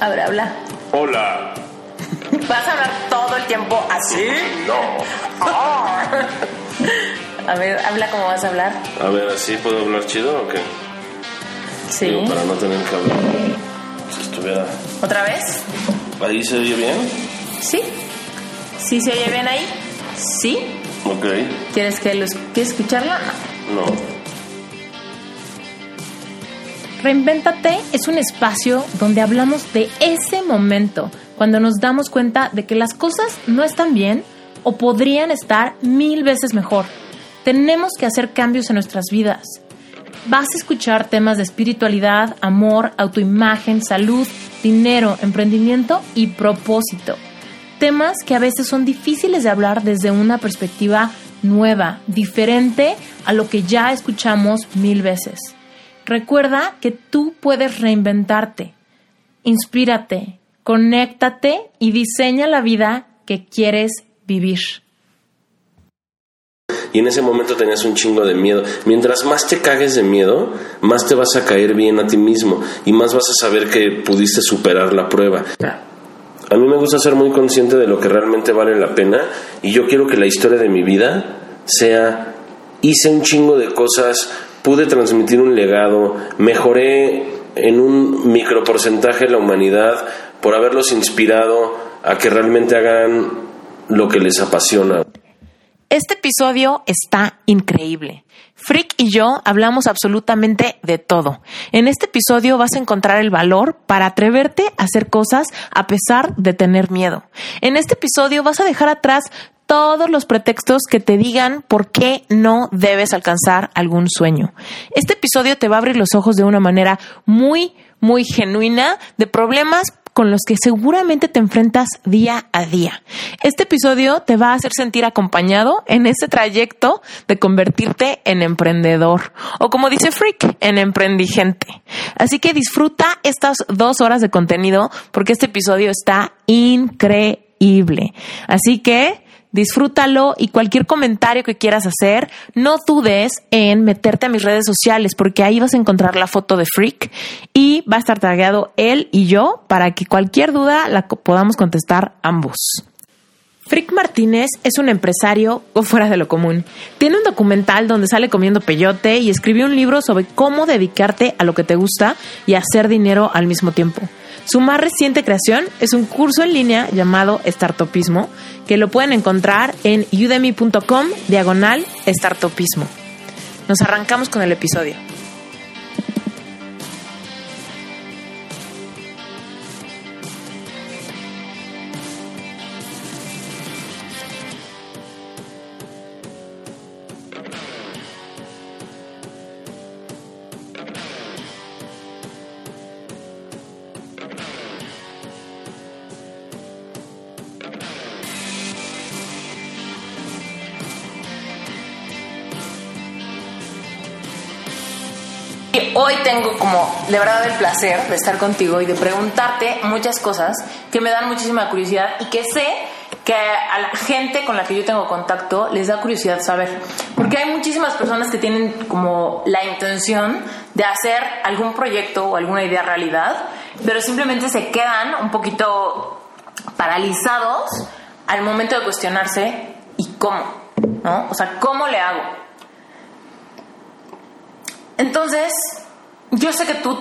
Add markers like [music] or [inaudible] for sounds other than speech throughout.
A ver, habla. Hola. ¿Vas a hablar todo el tiempo así? No. A ver, habla como vas a hablar. A ver, ¿así puedo hablar chido o qué? Sí. Digo, para no tener que hablar. Si estuviera. ¿Otra vez? ¿Ahí se oye bien? Sí. ¿Sí se oye bien ahí? Sí. Ok. ¿Quieres que los quieres escucharla? No. Reinvéntate es un espacio donde hablamos de ese momento, cuando nos damos cuenta de que las cosas no están bien o podrían estar mil veces mejor. Tenemos que hacer cambios en nuestras vidas. Vas a escuchar temas de espiritualidad, amor, autoimagen, salud, dinero, emprendimiento y propósito. Temas que a veces son difíciles de hablar desde una perspectiva nueva, diferente a lo que ya escuchamos mil veces. Recuerda que tú puedes reinventarte. Inspírate, conéctate y diseña la vida que quieres vivir. Y en ese momento tenías un chingo de miedo. Mientras más te cagues de miedo, más te vas a caer bien a ti mismo y más vas a saber que pudiste superar la prueba. A mí me gusta ser muy consciente de lo que realmente vale la pena y yo quiero que la historia de mi vida sea hice un chingo de cosas, pude transmitir un legado, mejoré en un microporcentaje la humanidad por haberlos inspirado a que realmente hagan lo que les apasiona. Este episodio está increíble. Frick y yo hablamos absolutamente de todo. En este episodio vas a encontrar el valor para atreverte a hacer cosas a pesar de tener miedo. En este episodio vas a dejar atrás todos los pretextos que te digan por qué no debes alcanzar algún sueño. Este episodio te va a abrir los ojos de una manera muy, muy genuina de problemas con los que seguramente te enfrentas día a día. Este episodio te va a hacer sentir acompañado en este trayecto de convertirte en emprendedor o como dice Freak, en emprendigente. Así que disfruta estas dos horas de contenido porque este episodio está increíble. Así que disfrútalo y cualquier comentario que quieras hacer, no dudes en meterte a mis redes sociales porque ahí vas a encontrar la foto de Freak y va a estar tagueado él y yo para que cualquier duda la podamos contestar ambos. Frick Martínez es un empresario o [laughs] fuera de lo común. Tiene un documental donde sale comiendo peyote y escribió un libro sobre cómo dedicarte a lo que te gusta y hacer dinero al mismo tiempo. Su más reciente creación es un curso en línea llamado Startupismo, que lo pueden encontrar en udemy.com diagonal Startupismo. Nos arrancamos con el episodio. Tengo como de verdad el placer de estar contigo y de preguntarte muchas cosas que me dan muchísima curiosidad y que sé que a la gente con la que yo tengo contacto les da curiosidad saber. Porque hay muchísimas personas que tienen como la intención de hacer algún proyecto o alguna idea realidad, pero simplemente se quedan un poquito paralizados al momento de cuestionarse y cómo, ¿no? O sea, ¿cómo le hago? Entonces, yo sé que tú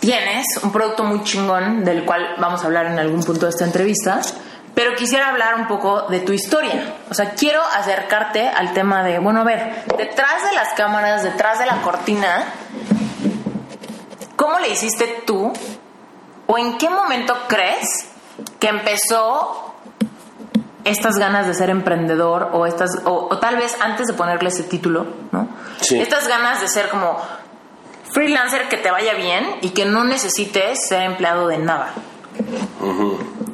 tienes un producto muy chingón del cual vamos a hablar en algún punto de esta entrevista, pero quisiera hablar un poco de tu historia. O sea, quiero acercarte al tema de, bueno, a ver, detrás de las cámaras, detrás de la cortina, ¿cómo le hiciste tú? ¿O en qué momento crees que empezó estas ganas de ser emprendedor o estas o, o tal vez antes de ponerle ese título, ¿no? Sí. Estas ganas de ser como freelancer que te vaya bien y que no necesites ser empleado de nada.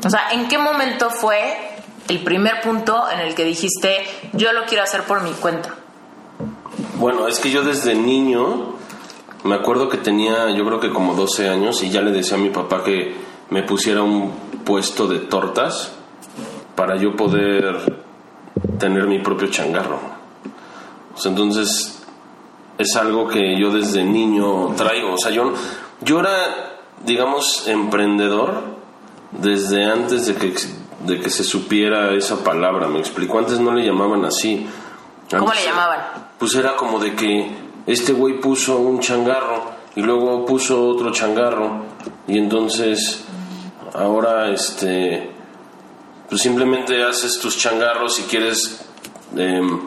O sea, ¿en qué momento fue el primer punto en el que dijiste yo lo quiero hacer por mi cuenta? Bueno, es que yo desde niño me acuerdo que tenía, yo creo que como 12 años y ya le decía a mi papá que me pusiera un puesto de tortas para yo poder tener mi propio changarro. O sea, entonces es algo que yo desde niño traigo. O sea, yo, yo era digamos, emprendedor desde antes de que, de que se supiera esa palabra, me explico. Antes no le llamaban así. ¿Cómo le llamaban? Pues era como de que este güey puso un changarro y luego puso otro changarro y entonces ahora este pues simplemente haces tus changarros si quieres em,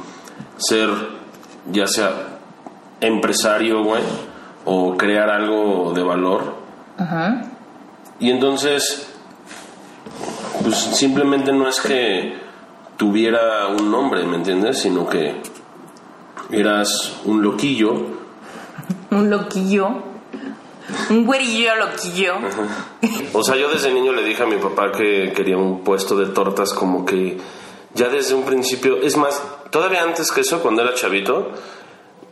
ser ya sea empresario güey o crear algo de valor. Y entonces pues simplemente no es que tuviera un nombre me entiendes sino que eras un loquillo. [laughs] Un loquillo. Un güerillo loquillo. O sea, yo desde niño le dije a mi papá que quería un puesto de tortas como que ya desde un principio, es más, todavía antes que eso, cuando era chavito,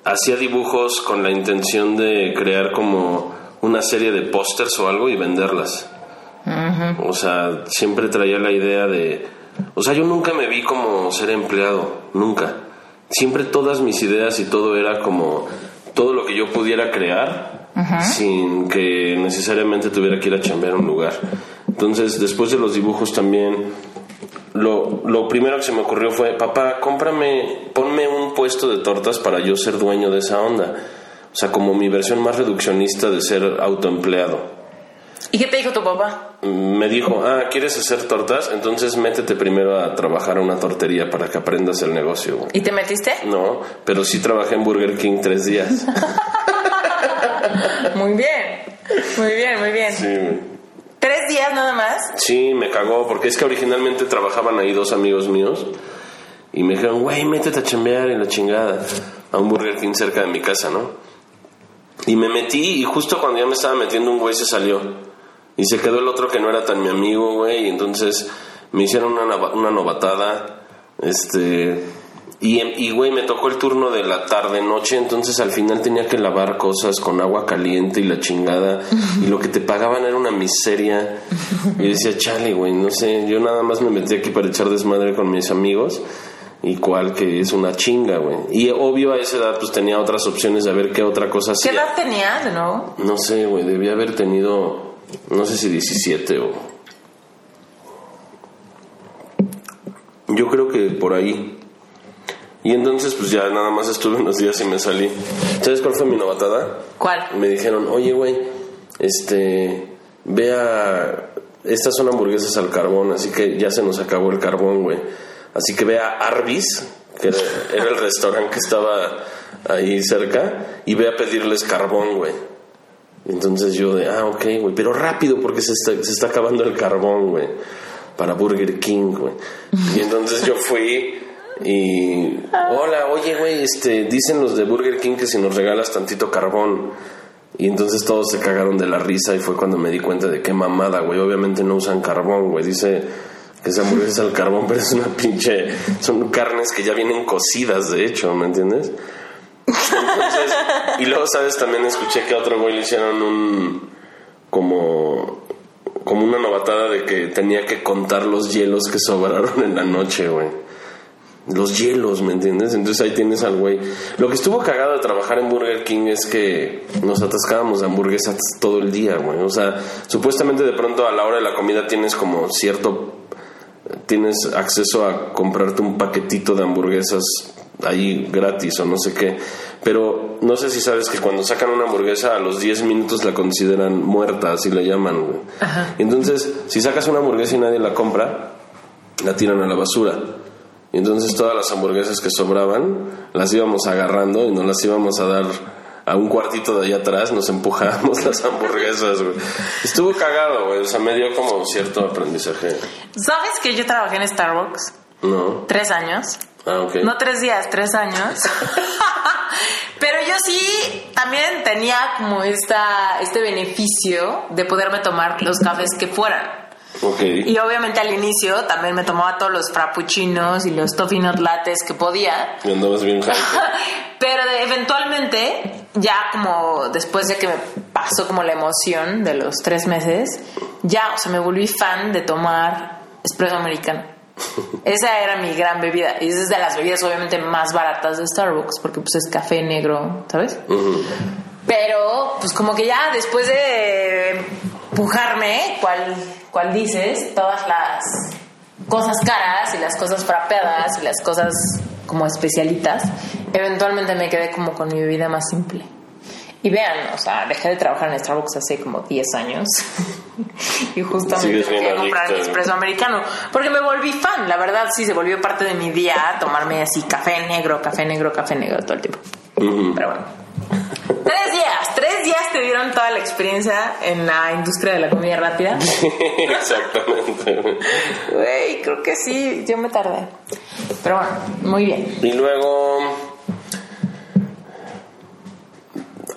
hacía dibujos con la intención de crear como una serie de pósters o algo y venderlas. O sea, siempre traía la idea de... O sea, yo nunca me vi como ser empleado, nunca. Siempre todas mis ideas y todo era como todo lo que yo pudiera crear sin que necesariamente tuviera que ir a chambear a un lugar. Entonces, después de los dibujos también, lo, lo primero que se me ocurrió fue, papá, cómprame, ponme un puesto de tortas para yo ser dueño de esa onda. O sea, como mi versión más reduccionista de ser autoempleado ¿Y qué te dijo tu papá? me dijo, ah, ¿quieres hacer tortas? Entonces métete primero a trabajar a una tortería para que aprendas el negocio. güey". ¿Y te metiste? No, pero sí trabajé en Burger King tres días. [laughs] Muy bien. Muy bien, muy bien. Sí. ¿Tres días nada más? Sí, me cagó, porque es que originalmente trabajaban ahí dos amigos míos y me dijeron, güey, métete a chambear en la chingada a un Burger King cerca de mi casa, ¿no? Y me metí y justo cuando ya me estaba metiendo un güey se salió y se quedó el otro que no era tan mi amigo, güey, y entonces me hicieron una, una novatada, este... Y, y, güey, me tocó el turno de la tarde-noche, entonces al final tenía que lavar cosas con agua caliente y la chingada. Y lo que te pagaban era una miseria. Y decía, chale, güey, no sé, yo nada más me metí aquí para echar desmadre con mis amigos. Y cual que es una chinga, güey. Y obvio a esa edad pues tenía otras opciones de ver qué otra cosa ¿Qué hacía. edad tenías de nuevo? No sé, güey, debía haber tenido, no sé si 17 o... Yo creo que por ahí. Y entonces pues ya nada más estuve unos días y me salí. ¿Sabes cuál fue mi novatada? ¿Cuál? Me dijeron, oye, güey, este, vea, estas son hamburguesas al carbón, así que ya se nos acabó el carbón, güey. Así que ve a Arby's, que era, era el restaurante que estaba ahí cerca, y ve a pedirles carbón, güey. Entonces yo de, ah, ok, güey, pero rápido porque se está, se está acabando el carbón, güey, para Burger King, güey. Y entonces yo fui y, hola, oye, güey, este, dicen los de Burger King que si nos regalas tantito carbón. Y entonces todos se cagaron de la risa y fue cuando me di cuenta de qué mamada, güey. Obviamente no usan carbón, güey. Dice que esa hamburguesa al carbón, pero es una pinche... Son carnes que ya vienen cocidas, de hecho, ¿me entiendes? Entonces, y luego, ¿sabes? También escuché que a otro güey le hicieron un... como... como una novatada de que tenía que contar los hielos que sobraron en la noche, güey. Los hielos, ¿me entiendes? Entonces ahí tienes al güey. Lo que estuvo cagado de trabajar en Burger King es que nos atascábamos de hamburguesas todo el día, güey. O sea, supuestamente de pronto a la hora de la comida tienes como cierto tienes acceso a comprarte un paquetito de hamburguesas ahí gratis o no sé qué. Pero no sé si sabes que cuando sacan una hamburguesa a los 10 minutos la consideran muerta, así la llaman. güey. Entonces, si sacas una hamburguesa y nadie la compra, la tiran a la basura. Y entonces todas las hamburguesas que sobraban las íbamos agarrando y nos las íbamos a dar a un cuartito de allá atrás, nos empujábamos [laughs] las hamburguesas, güey. Estuvo cagado, güey. O sea, me dio como cierto aprendizaje. ¿Sabes que yo trabajé en Starbucks? ¿No? Tres años. Ah, ok. No tres días, tres años. [laughs] Pero yo sí también tenía como esta, este beneficio de poderme tomar los cafés que fueran. Y obviamente al inicio también me tomaba todos los frappuccinos y los toffee nut lattes que podía. Y andabas bien. [laughs] Pero de- eventualmente, ya como después de que me pasó como la emoción de los tres meses, ya, o sea, me volví fan de tomar espresso americano. [laughs] Esa era mi gran bebida. Y esa es de las bebidas obviamente más baratas de Starbucks, porque pues es café negro, ¿sabes? Pero, pues como que ya después de pujarme, cual, cual dices, todas las cosas caras y las cosas frapeadas y las cosas como especialitas, eventualmente me quedé como con mi vida más simple. Y vean, o sea, dejé de trabajar en Starbucks hace como 10 años. [laughs] y justamente Sigues bien fui a comprar ¿no? espresso americano. Porque me volví fan, la verdad sí se volvió parte de mi día tomarme así café negro, café negro, café negro todo el tiempo. Ujú. Pero bueno. Tres días, tres días te dieron toda la experiencia en la industria de la comida rápida. [laughs] Exactamente. Güey, creo que sí, yo me tardé. Pero bueno, muy bien. Y luego,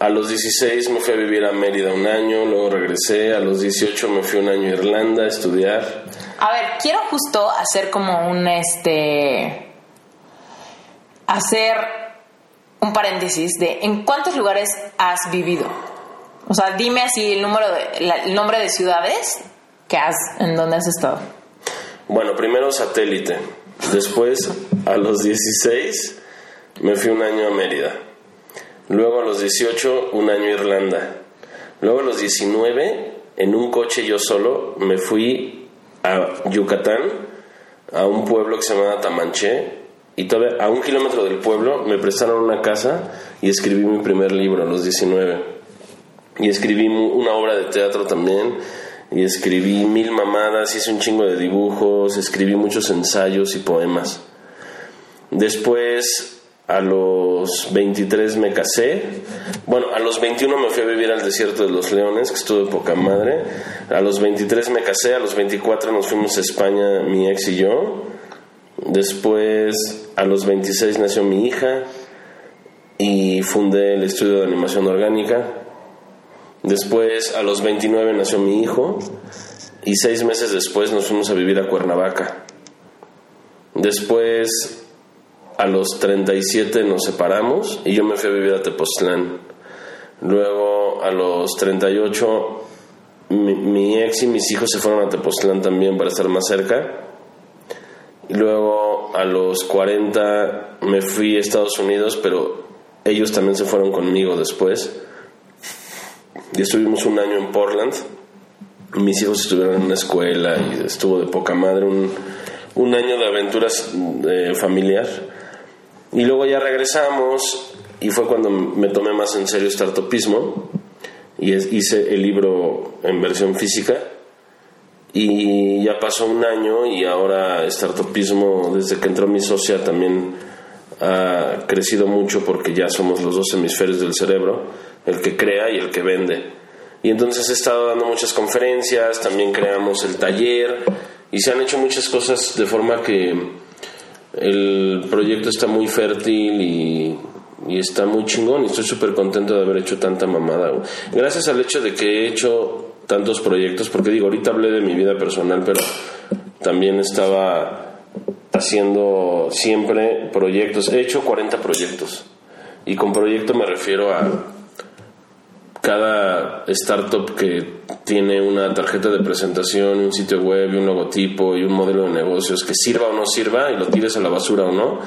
a los 16 me fui a vivir a Mérida un año, luego regresé, a los 18 me fui un año a Irlanda a estudiar. A ver, quiero justo hacer como un este. hacer un paréntesis de en cuántos lugares has vivido. O sea, dime así el número el nombre de ciudades que has en donde has estado. Bueno, primero satélite, después a los 16 me fui un año a Mérida, luego a los 18 un año a Irlanda, luego a los 19 en un coche yo solo me fui a Yucatán, a un pueblo que se llamaba Tamanché, y todavía a un kilómetro del pueblo me prestaron una casa y escribí mi primer libro a los 19. Y escribí una obra de teatro también. Y escribí mil mamadas, hice un chingo de dibujos, escribí muchos ensayos y poemas. Después, a los 23 me casé. Bueno, a los 21 me fui a vivir al desierto de los leones, que estuve poca madre. A los 23 me casé, a los 24 nos fuimos a España, mi ex y yo. Después, a los 26 nació mi hija y fundé el estudio de animación orgánica. Después, a los 29 nació mi hijo y seis meses después nos fuimos a vivir a Cuernavaca. Después, a los 37 nos separamos y yo me fui a vivir a Tepoztlán. Luego, a los 38, mi, mi ex y mis hijos se fueron a Tepoztlán también para estar más cerca. Luego, a los 40, me fui a Estados Unidos, pero ellos también se fueron conmigo después. Y estuvimos un año en Portland. Mis hijos estuvieron en una escuela y estuvo de poca madre un, un año de aventuras eh, familiar. Y luego ya regresamos y fue cuando me tomé más en serio startupismo y hice el libro en versión física. Y ya pasó un año y ahora startupismo, desde que entró mi socia, también ha crecido mucho porque ya somos los dos hemisferios del cerebro, el que crea y el que vende. Y entonces he estado dando muchas conferencias, también creamos el taller y se han hecho muchas cosas de forma que el proyecto está muy fértil y, y está muy chingón y estoy súper contento de haber hecho tanta mamada. Gracias al hecho de que he hecho tantos proyectos, porque digo, ahorita hablé de mi vida personal, pero también estaba haciendo siempre proyectos. He hecho 40 proyectos. Y con proyecto me refiero a cada startup que tiene una tarjeta de presentación, un sitio web un logotipo y un modelo de negocios que sirva o no sirva y lo tires a la basura o no,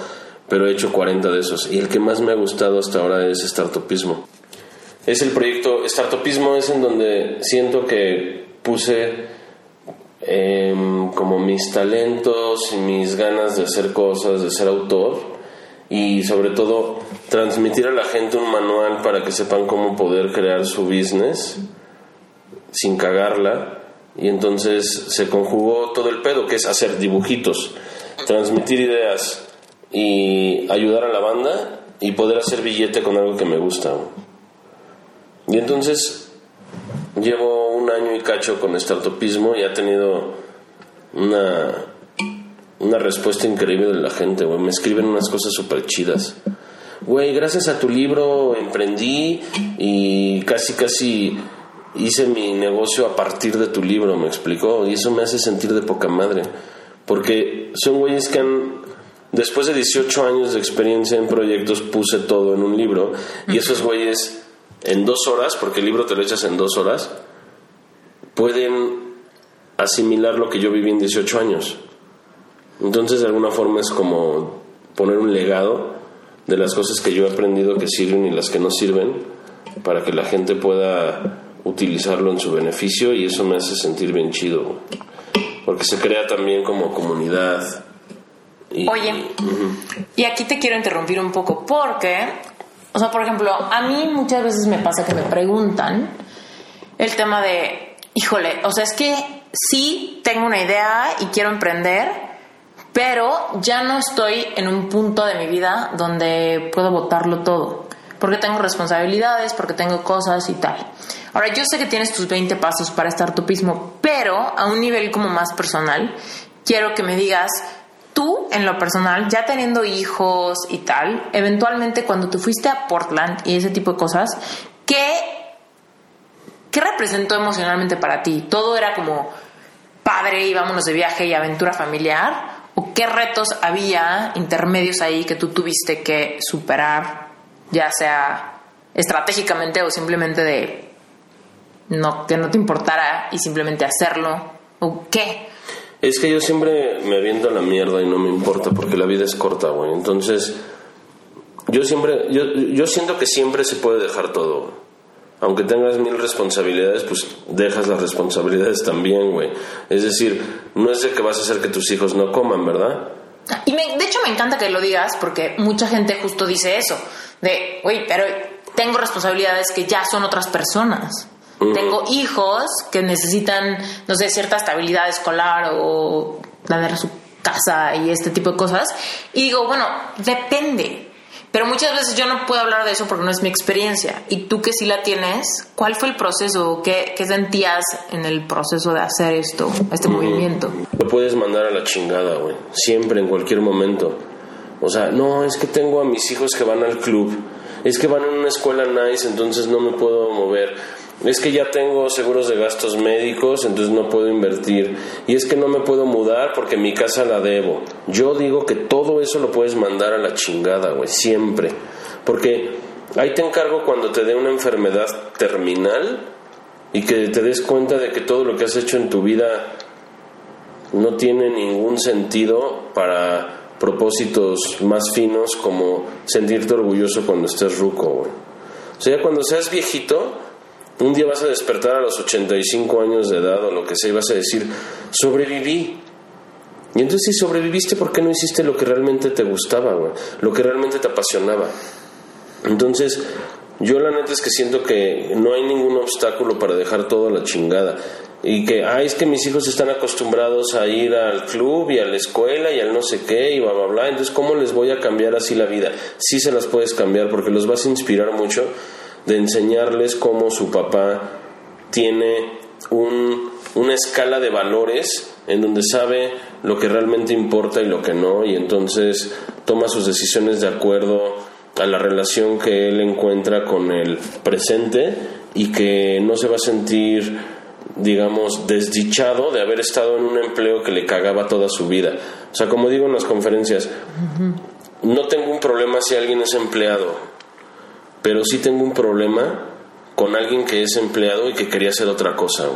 pero he hecho 40 de esos. Y el que más me ha gustado hasta ahora es Startupismo. Es el proyecto, Startupismo es en donde siento que puse em, como mis talentos y mis ganas de hacer cosas, de ser autor y sobre todo transmitir a la gente un manual para que sepan cómo poder crear su business sin cagarla y entonces se conjugó todo el pedo que es hacer dibujitos, transmitir ideas y ayudar a la banda y poder hacer billete con algo que me gusta. Y entonces llevo un año y cacho con startupismo y ha tenido una, una respuesta increíble de la gente, güey. Me escriben unas cosas súper chidas. Güey, gracias a tu libro emprendí y casi, casi hice mi negocio a partir de tu libro, me explicó. Y eso me hace sentir de poca madre. Porque son güeyes que han, después de 18 años de experiencia en proyectos, puse todo en un libro. Y esos güeyes, en dos horas, porque el libro te lo echas en dos horas, pueden asimilar lo que yo viví en 18 años. Entonces, de alguna forma es como poner un legado de las cosas que yo he aprendido que sirven y las que no sirven para que la gente pueda utilizarlo en su beneficio y eso me hace sentir bien chido, porque se crea también como comunidad. Oye, y aquí te quiero interrumpir un poco porque, o sea, por ejemplo, a mí muchas veces me pasa que me preguntan el tema de, híjole, o sea, es que sí tengo una idea y quiero emprender, pero ya no estoy en un punto de mi vida donde puedo votarlo todo, porque tengo responsabilidades, porque tengo cosas y tal. Ahora, yo sé que tienes tus 20 pasos para estar topismo, pero a un nivel como más personal, quiero que me digas, tú en lo personal, ya teniendo hijos y tal, eventualmente cuando tú fuiste a Portland y ese tipo de cosas, ¿qué, qué representó emocionalmente para ti? ¿Todo era como padre y vámonos de viaje y aventura familiar? ¿O qué retos había intermedios ahí que tú tuviste que superar, ya sea estratégicamente o simplemente de no, que no te importara y simplemente hacerlo? ¿O qué? Es que yo siempre me aviento a la mierda y no me importa porque la vida es corta, güey. Entonces, yo siempre, yo, yo siento que siempre se puede dejar todo. Aunque tengas mil responsabilidades, pues dejas las responsabilidades también, güey. Es decir, no es de que vas a hacer que tus hijos no coman, ¿verdad? Y de hecho me encanta que lo digas porque mucha gente justo dice eso, de, güey, pero tengo responsabilidades que ya son otras personas. Tengo hijos que necesitan, no sé, cierta estabilidad escolar o a su casa y este tipo de cosas. Y digo, bueno, depende. Pero muchas veces yo no puedo hablar de eso porque no es mi experiencia. Y tú que sí la tienes, ¿cuál fue el proceso? ¿Qué, qué sentías en el proceso de hacer esto, este movimiento? Lo puedes mandar a la chingada, güey. Siempre, en cualquier momento. O sea, no, es que tengo a mis hijos que van al club. Es que van en una escuela nice, entonces no me puedo mover es que ya tengo seguros de gastos médicos, entonces no puedo invertir. Y es que no me puedo mudar porque mi casa la debo. Yo digo que todo eso lo puedes mandar a la chingada, güey, siempre. Porque ahí te encargo cuando te dé una enfermedad terminal y que te des cuenta de que todo lo que has hecho en tu vida no tiene ningún sentido para propósitos más finos como sentirte orgulloso cuando estés ruco, güey. O sea, cuando seas viejito, un día vas a despertar a los 85 años de edad o lo que sea y vas a decir, sobreviví. Y entonces si sobreviviste, ¿por qué no hiciste lo que realmente te gustaba? Lo que realmente te apasionaba. Entonces, yo la neta es que siento que no hay ningún obstáculo para dejar todo a la chingada. Y que, ay, es que mis hijos están acostumbrados a ir al club y a la escuela y al no sé qué y bla, bla, bla. Entonces, ¿cómo les voy a cambiar así la vida? Sí se las puedes cambiar porque los vas a inspirar mucho de enseñarles cómo su papá tiene un, una escala de valores en donde sabe lo que realmente importa y lo que no, y entonces toma sus decisiones de acuerdo a la relación que él encuentra con el presente y que no se va a sentir, digamos, desdichado de haber estado en un empleo que le cagaba toda su vida. O sea, como digo en las conferencias, no tengo un problema si alguien es empleado, pero sí tengo un problema con alguien que es empleado y que quería hacer otra cosa,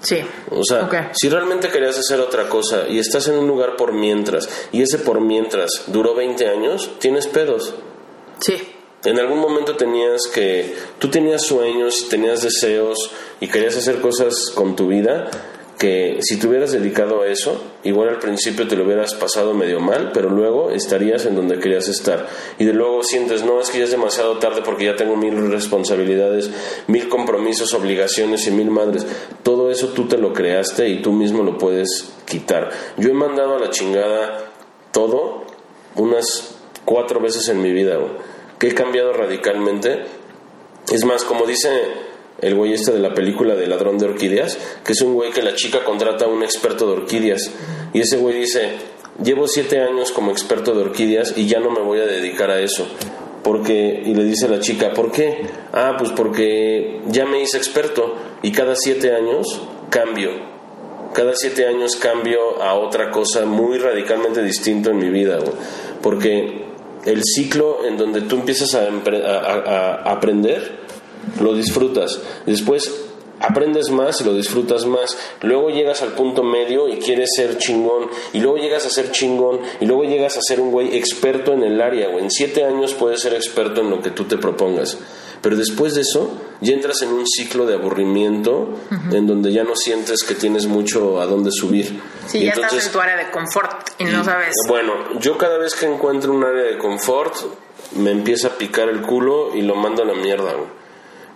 Sí. O sea, si realmente querías hacer otra cosa y estás en un lugar por mientras y ese por mientras duró 20 años, tienes pedos. Sí. En algún momento tenías que, tú tenías sueños, tenías deseos y querías hacer cosas con tu vida que si te hubieras dedicado a eso, igual al principio te lo hubieras pasado medio mal, pero luego estarías en donde querías estar. Y de luego sientes, no, es que ya es demasiado tarde porque ya tengo mil responsabilidades, mil compromisos, obligaciones y mil madres. Todo eso tú te lo creaste y tú mismo lo puedes quitar. Yo he mandado a la chingada todo unas cuatro veces en mi vida, que he cambiado radicalmente. Es más, como dice el güey este de la película de ladrón de orquídeas, que es un güey que la chica contrata a un experto de orquídeas. Y ese güey dice, llevo siete años como experto de orquídeas y ya no me voy a dedicar a eso. Porque, y le dice a la chica, ¿por qué? Ah, pues porque ya me hice experto y cada siete años cambio. Cada siete años cambio a otra cosa muy radicalmente distinta en mi vida. Porque el ciclo en donde tú empiezas a aprender lo disfrutas. Después aprendes más y lo disfrutas más. Luego llegas al punto medio y quieres ser chingón. Y luego llegas a ser chingón. Y luego llegas a ser un güey experto en el área. O en siete años puedes ser experto en lo que tú te propongas. Pero después de eso, ya entras en un ciclo de aburrimiento en donde ya no sientes que tienes mucho a dónde subir. Sí, Y ya entonces- estás en tu área de confort y no sabes. Bueno, yo cada vez que encuentro un área de confort, me empieza a picar el culo y lo mando a la mierda, güey.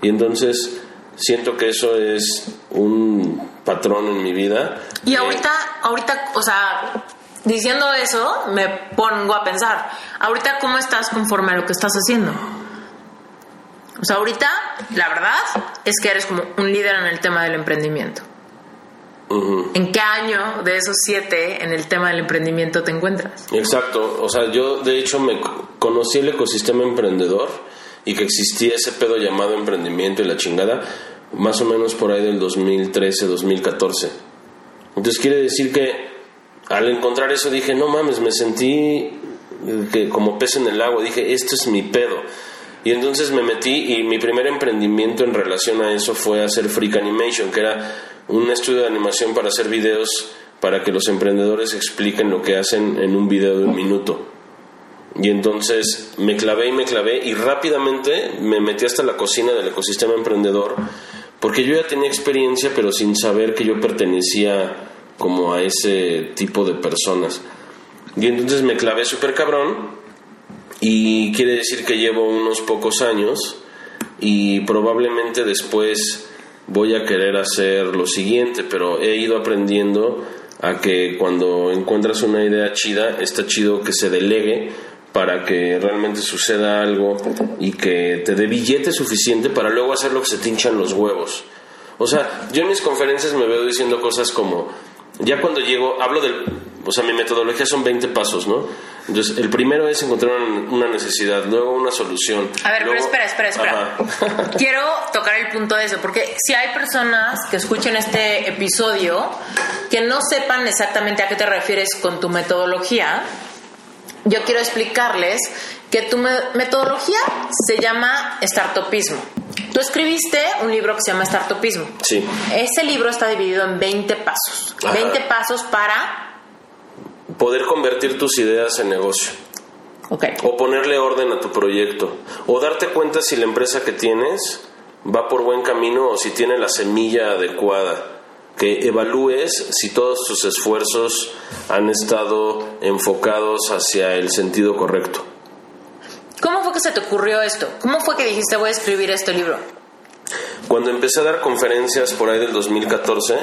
Y entonces siento que eso es un patrón en mi vida. Y ahorita, ahorita, o sea, diciendo eso, me pongo a pensar, ahorita cómo estás conforme a lo que estás haciendo. O sea, ahorita, la verdad, es que eres como un líder en el tema del emprendimiento. ¿En qué año de esos siete en el tema del emprendimiento te encuentras? Exacto, o sea, yo de hecho me conocí el ecosistema emprendedor y que existía ese pedo llamado emprendimiento y la chingada, más o menos por ahí del 2013, 2014. Entonces quiere decir que al encontrar eso dije, no mames, me sentí eh, que como pez en el agua, dije, esto es mi pedo. Y entonces me metí y mi primer emprendimiento en relación a eso fue hacer Freak Animation, que era un estudio de animación para hacer videos para que los emprendedores expliquen lo que hacen en un video de un minuto. Y entonces me clavé y me clavé y rápidamente me metí hasta la cocina del ecosistema emprendedor porque yo ya tenía experiencia pero sin saber que yo pertenecía como a ese tipo de personas. Y entonces me clavé súper cabrón y quiere decir que llevo unos pocos años y probablemente después voy a querer hacer lo siguiente, pero he ido aprendiendo a que cuando encuentras una idea chida, está chido que se delegue para que realmente suceda algo y que te dé billete suficiente para luego hacer lo que se te hinchan los huevos. O sea, yo en mis conferencias me veo diciendo cosas como, ya cuando llego, hablo del, o sea, mi metodología son 20 pasos, ¿no? Entonces, el primero es encontrar una, necesidad, luego una solución. A ver, pero luego- espera, espera, espera. Ajá. [laughs] Quiero tocar el punto de eso, porque si hay personas que escuchen este episodio que no sepan exactamente a qué te refieres con tu metodología, yo quiero explicarles que tu me- metodología se llama startupismo. Tú escribiste un libro que se llama Startupismo. Sí. Ese libro está dividido en 20 pasos. Ajá. 20 pasos para... Poder convertir tus ideas en negocio. Ok. O ponerle orden a tu proyecto. O darte cuenta si la empresa que tienes va por buen camino o si tiene la semilla adecuada. Que evalúes si todos tus esfuerzos han estado enfocados hacia el sentido correcto. ¿Cómo fue que se te ocurrió esto? ¿Cómo fue que dijiste voy a escribir este libro? Cuando empecé a dar conferencias por ahí del 2014,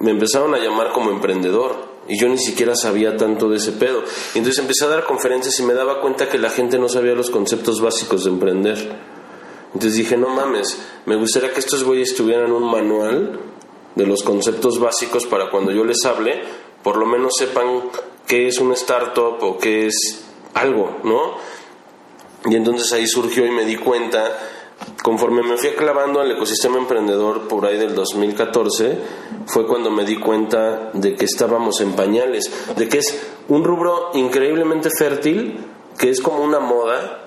me empezaron a llamar como emprendedor y yo ni siquiera sabía tanto de ese pedo. Entonces empecé a dar conferencias y me daba cuenta que la gente no sabía los conceptos básicos de emprender. Entonces dije, no mames, me gustaría que estos güeyes tuvieran un manual de los conceptos básicos para cuando yo les hable, por lo menos sepan qué es una startup o qué es algo, ¿no? Y entonces ahí surgió y me di cuenta, conforme me fui clavando al ecosistema emprendedor por ahí del 2014, fue cuando me di cuenta de que estábamos en pañales, de que es un rubro increíblemente fértil, que es como una moda,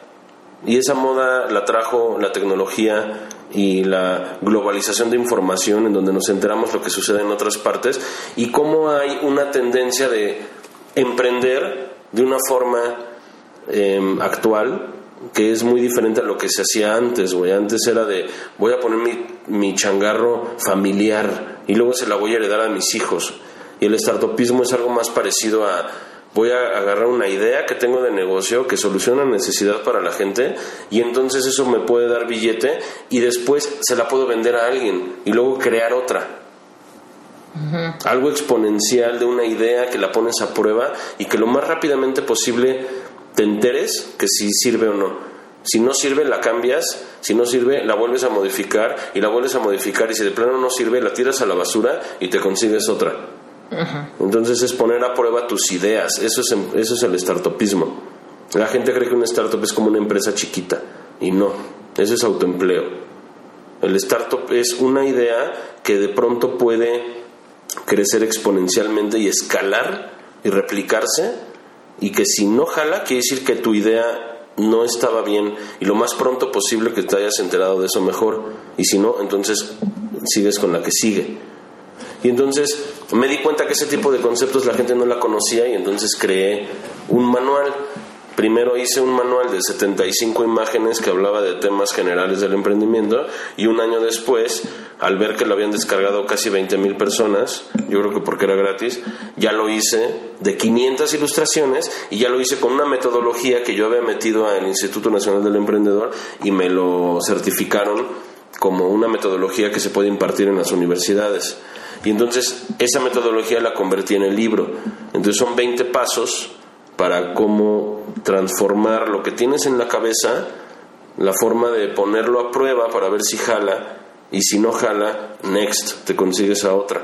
y esa moda la trajo la tecnología y la globalización de información en donde nos enteramos lo que sucede en otras partes y cómo hay una tendencia de emprender de una forma eh, actual que es muy diferente a lo que se hacía antes, güey. Antes era de voy a poner mi, mi changarro familiar y luego se la voy a heredar a mis hijos. Y el startupismo es algo más parecido a voy a agarrar una idea que tengo de negocio que soluciona necesidad para la gente y entonces eso me puede dar billete y después se la puedo vender a alguien y luego crear otra. Algo exponencial de una idea que la pones a prueba y que lo más rápidamente posible te enteres que si sirve o no. Si no sirve, la cambias. Si no sirve, la vuelves a modificar y la vuelves a modificar. Y si de plano no sirve, la tiras a la basura y te consigues otra. Entonces es poner a prueba tus ideas. Eso es, eso es el startupismo. La gente cree que una startup es como una empresa chiquita. Y no. Eso es autoempleo. El startup es una idea que de pronto puede crecer exponencialmente y escalar y replicarse y que si no jala quiere decir que tu idea no estaba bien y lo más pronto posible que te hayas enterado de eso mejor y si no entonces sigues con la que sigue y entonces me di cuenta que ese tipo de conceptos la gente no la conocía y entonces creé un manual primero hice un manual de 75 imágenes que hablaba de temas generales del emprendimiento y un año después, al ver que lo habían descargado casi 20 mil personas, yo creo que porque era gratis, ya lo hice de 500 ilustraciones y ya lo hice con una metodología que yo había metido al Instituto Nacional del Emprendedor y me lo certificaron como una metodología que se puede impartir en las universidades. Y entonces esa metodología la convertí en el libro. Entonces son 20 pasos para cómo transformar lo que tienes en la cabeza, la forma de ponerlo a prueba para ver si jala y si no jala, next, te consigues a otra.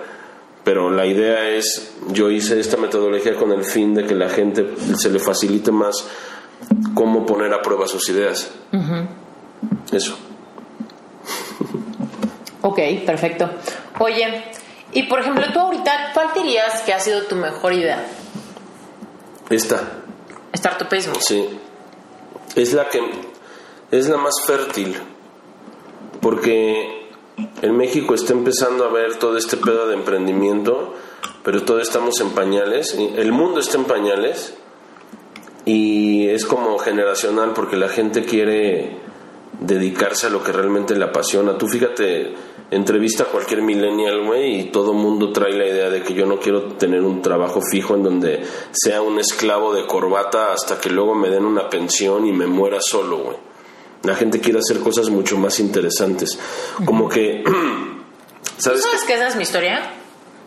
Pero la idea es, yo hice esta metodología con el fin de que la gente se le facilite más cómo poner a prueba sus ideas. Eso. Ok, perfecto. Oye, y por ejemplo, tú ahorita, ¿cuál dirías que ha sido tu mejor idea? Esta. Startupismo. Sí. Es la que es la más fértil. Porque en México está empezando a ver todo este pedo de emprendimiento, pero todos estamos en pañales. El mundo está en pañales y es como generacional porque la gente quiere dedicarse a lo que realmente le apasiona. Tú fíjate, entrevista a cualquier millennial, güey, y todo mundo trae la idea de que yo no quiero tener un trabajo fijo en donde sea un esclavo de corbata hasta que luego me den una pensión y me muera solo, güey. La gente quiere hacer cosas mucho más interesantes. Como que... [clears throat] ¿Sabes, ¿Sabes que esa es mi historia?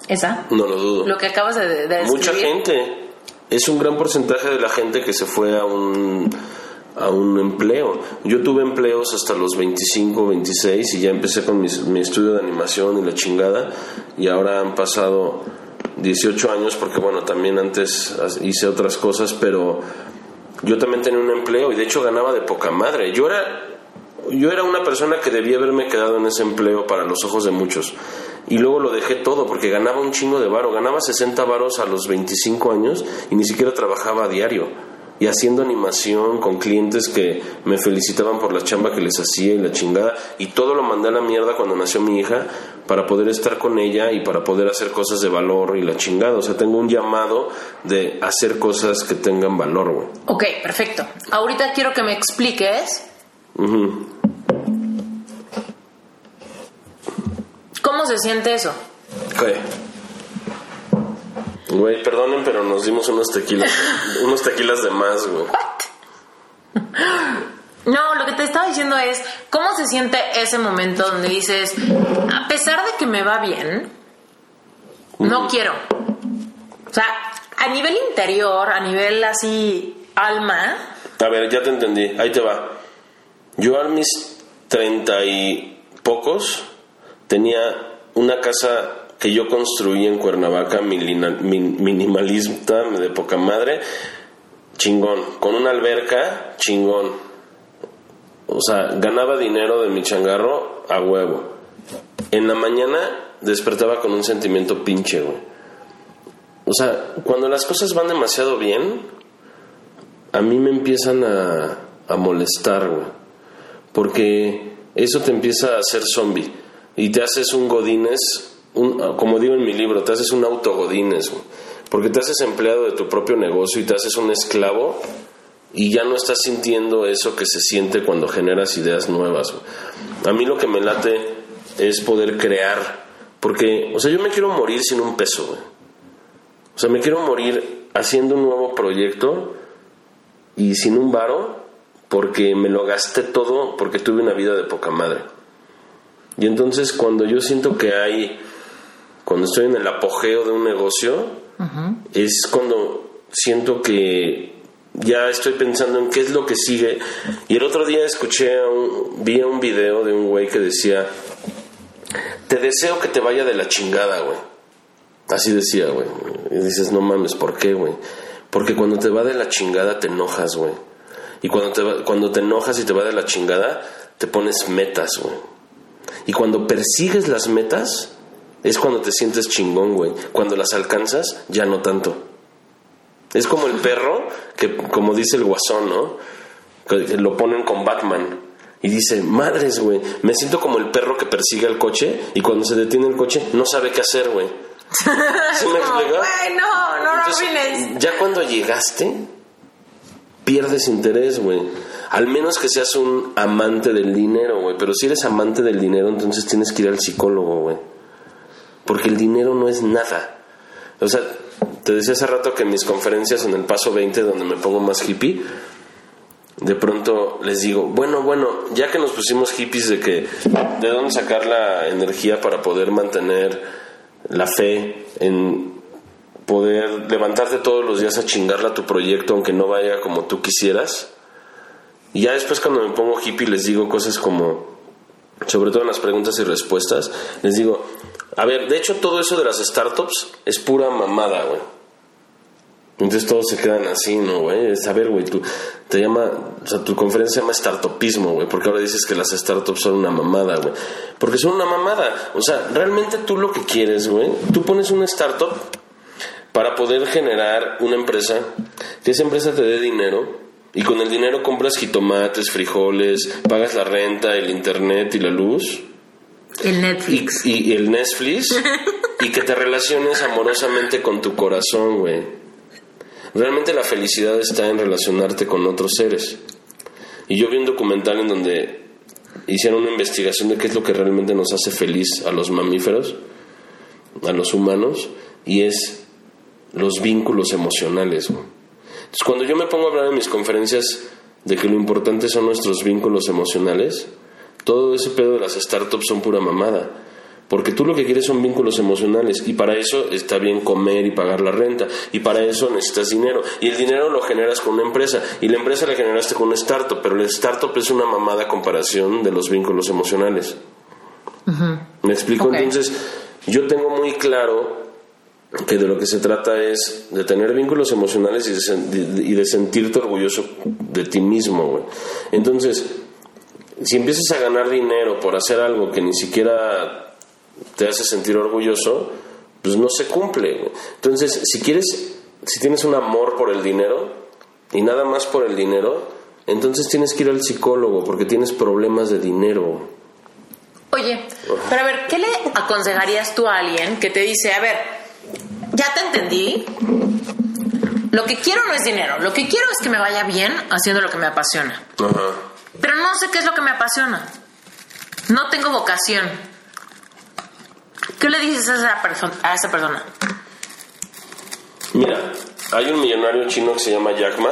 ¿Esa? No lo dudo. Lo que acabas de, de Mucha gente. Es un gran porcentaje de la gente que se fue a un a un empleo. Yo tuve empleos hasta los 25, 26 y ya empecé con mi, estudio de animación y la chingada y ahora han pasado 18 años porque bueno, también antes hice otras cosas, pero yo también tenía un empleo y de hecho ganaba de poca madre. Yo era yo era una persona que debía haberme quedado en ese empleo para los ojos de muchos. Y luego lo dejé todo porque ganaba un chingo de varo. Ganaba 60 varos a los 25 años y ni siquiera trabajaba a diario y haciendo animación con clientes que me felicitaban por la chamba que les hacía y la chingada y todo lo mandé a la mierda cuando nació mi hija para poder estar con ella y para poder hacer cosas de valor y la chingada, o sea, tengo un llamado de hacer cosas que tengan valor, güey. Ok, perfecto. Ahorita quiero que me expliques ¿Cómo se siente eso? ¿Qué? Güey, perdonen, pero nos dimos unos tequilas, [laughs] unos tequilas de más, güey. No, lo que te estaba diciendo es, ¿cómo se siente ese momento donde dices, a pesar de que me va bien, no quiero? O sea, a nivel interior, a nivel así, alma. A ver, ya te entendí, ahí te va. Yo a mis treinta y pocos tenía una casa que yo construí en Cuernavaca, minimalista, de poca madre, chingón. Con una alberca, chingón. O sea, ganaba dinero de mi changarro a huevo. En la mañana despertaba con un sentimiento pinche, güey. O sea, cuando las cosas van demasiado bien, a mí me empiezan a, a molestar, güey. Porque eso te empieza a hacer zombie. Y te haces un godines como digo en mi libro, te haces un autogodines, porque te haces empleado de tu propio negocio y te haces un esclavo y ya no estás sintiendo eso que se siente cuando generas ideas nuevas. A mí lo que me late es poder crear, porque, o sea, yo me quiero morir sin un peso, O sea, me quiero morir haciendo un nuevo proyecto y sin un varo porque me lo gasté todo porque tuve una vida de poca madre. Y entonces cuando yo siento que hay cuando estoy en el apogeo de un negocio, es cuando siento que ya estoy pensando en qué es lo que sigue. Y el otro día escuché, un, vi un video de un güey que decía, te deseo que te vaya de la chingada, güey. Así decía, güey. Y dices, no mames, ¿por qué, güey? Porque cuando te va de la chingada te enojas, güey. Y cuando te, cuando te enojas y te va de la chingada, te pones metas, güey. Y cuando persigues las metas, es cuando te sientes chingón, güey. Cuando las alcanzas, ya no tanto. Es como el perro, que como dice el guasón, ¿no? Que lo ponen con Batman. Y dice, madres, güey, me siento como el perro que persigue al coche y cuando se detiene el coche no sabe qué hacer, güey. ¿Sí me [laughs] no, no, no, Ya cuando llegaste, pierdes interés, güey. Al menos que seas un amante del dinero, güey. Pero si eres amante del dinero, entonces tienes que ir al psicólogo, güey. Porque el dinero no es nada. O sea, te decía hace rato que en mis conferencias en el paso 20, donde me pongo más hippie, de pronto les digo, bueno, bueno, ya que nos pusimos hippies de que, ¿de dónde sacar la energía para poder mantener la fe en poder levantarte todos los días a chingarla a tu proyecto aunque no vaya como tú quisieras? Y ya después cuando me pongo hippie les digo cosas como, sobre todo en las preguntas y respuestas, les digo, a ver, de hecho todo eso de las startups es pura mamada, güey. Entonces todos se quedan así, ¿no, güey? Es, a ver, güey, tú te llama, o sea, tu conferencia se llama startupismo, güey, porque ahora dices que las startups son una mamada, güey. Porque son una mamada. O sea, realmente tú lo que quieres, güey, tú pones una startup para poder generar una empresa, que esa empresa te dé dinero y con el dinero compras jitomates, frijoles, pagas la renta, el internet y la luz. El Netflix. Y, y el Netflix. [laughs] y que te relaciones amorosamente con tu corazón, güey. Realmente la felicidad está en relacionarte con otros seres. Y yo vi un documental en donde hicieron una investigación de qué es lo que realmente nos hace feliz a los mamíferos, a los humanos, y es los vínculos emocionales. Güey. Entonces, cuando yo me pongo a hablar en mis conferencias de que lo importante son nuestros vínculos emocionales, todo ese pedo de las startups son pura mamada. Porque tú lo que quieres son vínculos emocionales y para eso está bien comer y pagar la renta y para eso necesitas dinero y el dinero lo generas con una empresa y la empresa la generaste con una startup, pero la startup es una mamada comparación de los vínculos emocionales. ¿Me explico? Entonces, yo tengo muy claro que de lo que se trata es de tener vínculos emocionales y de, sentirte orgulloso de ti mismo, Entonces, si empiezas a ganar dinero por hacer algo que ni siquiera te hace sentir orgulloso, pues no se cumple. Entonces, si quieres, si tienes un amor por el dinero y nada más por el dinero, entonces tienes que ir al psicólogo porque tienes problemas de dinero. Oye, pero a ver, ¿qué le aconsejarías tú a alguien que te dice, a ver, ya te entendí, lo que quiero no es dinero, lo que quiero es que me vaya bien haciendo lo que me apasiona. Pero no sé qué es lo que me apasiona. No tengo vocación. ¿Qué le dices a esa, a esa persona? Mira, hay un millonario chino que se llama Jack Ma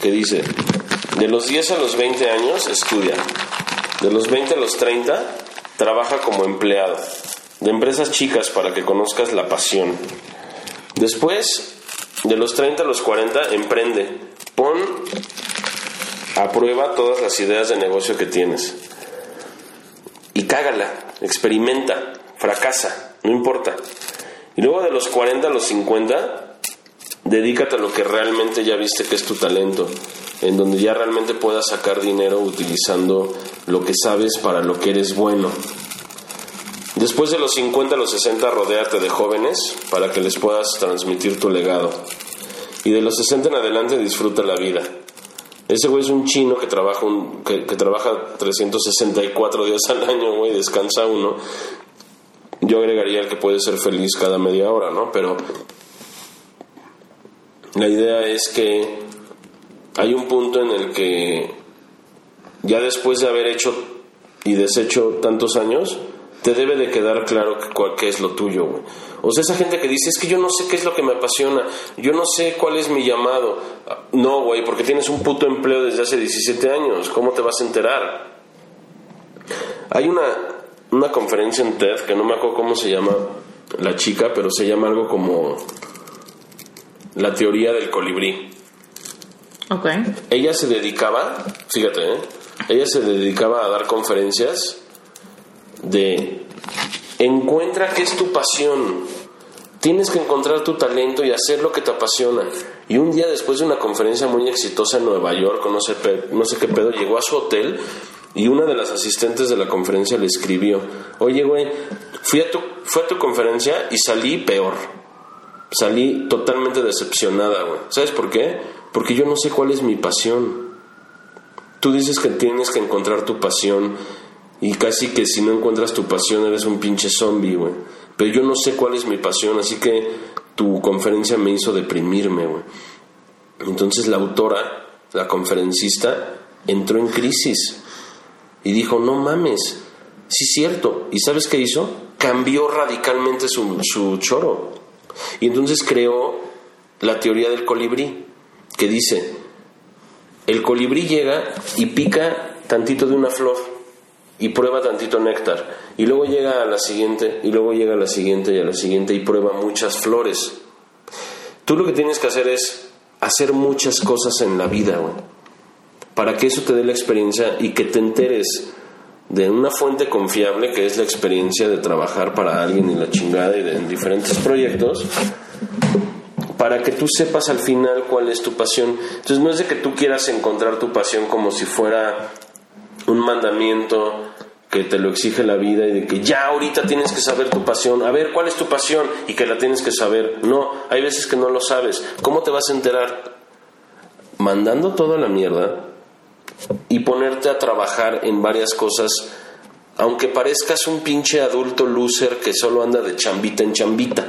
que dice, de los 10 a los 20 años estudia, de los 20 a los 30 trabaja como empleado, de empresas chicas para que conozcas la pasión. Después, de los 30 a los 40, emprende, pon a prueba todas las ideas de negocio que tienes y cágala, experimenta, fracasa, no importa. Y luego de los 40 a los 50, dedícate a lo que realmente ya viste que es tu talento, en donde ya realmente puedas sacar dinero utilizando lo que sabes para lo que eres bueno. Después de los 50 a los 60, rodéate de jóvenes para que les puedas transmitir tu legado. Y de los 60 en adelante, disfruta la vida. Ese güey es un chino que trabaja, un, que, que, trabaja 364 días al año, güey, descansa uno, yo agregaría el que puede ser feliz cada media hora, ¿no? Pero la idea es que hay un punto en el que ya después de haber hecho y deshecho tantos años, te debe de quedar claro qué es lo tuyo, güey. O sea, esa gente que dice, es que yo no sé qué es lo que me apasiona, yo no sé cuál es mi llamado. No, güey, porque tienes un puto empleo desde hace 17 años, ¿cómo te vas a enterar? Hay una, una conferencia en TED, que no me acuerdo cómo se llama la chica, pero se llama algo como la teoría del colibrí. Ok. Ella se dedicaba, fíjate, ¿eh? ella se dedicaba a dar conferencias de encuentra qué es tu pasión. Tienes que encontrar tu talento y hacer lo que te apasiona. Y un día después de una conferencia muy exitosa en Nueva York, no sé, no sé qué pedo, llegó a su hotel y una de las asistentes de la conferencia le escribió, oye, güey, fui a tu, fui a tu conferencia y salí peor. Salí totalmente decepcionada, güey. ¿Sabes por qué? Porque yo no sé cuál es mi pasión. Tú dices que tienes que encontrar tu pasión y casi que si no encuentras tu pasión eres un pinche zombie, güey. Pero yo no sé cuál es mi pasión, así que tu conferencia me hizo deprimirme, güey. Entonces la autora la conferencista, entró en crisis y dijo, no mames, sí cierto. ¿Y sabes qué hizo? Cambió radicalmente su, su choro. Y entonces creó la teoría del colibrí, que dice, el colibrí llega y pica tantito de una flor y prueba tantito néctar. Y luego llega a la siguiente, y luego llega a la siguiente y a la siguiente y prueba muchas flores. Tú lo que tienes que hacer es hacer muchas cosas en la vida, para que eso te dé la experiencia y que te enteres de una fuente confiable que es la experiencia de trabajar para alguien y la chingada y en diferentes proyectos para que tú sepas al final cuál es tu pasión. Entonces no es de que tú quieras encontrar tu pasión como si fuera un mandamiento que te lo exige la vida y de que ya ahorita tienes que saber tu pasión, a ver cuál es tu pasión y que la tienes que saber. No, hay veces que no lo sabes. ¿Cómo te vas a enterar? Mandando toda la mierda y ponerte a trabajar en varias cosas, aunque parezcas un pinche adulto loser que solo anda de chambita en chambita.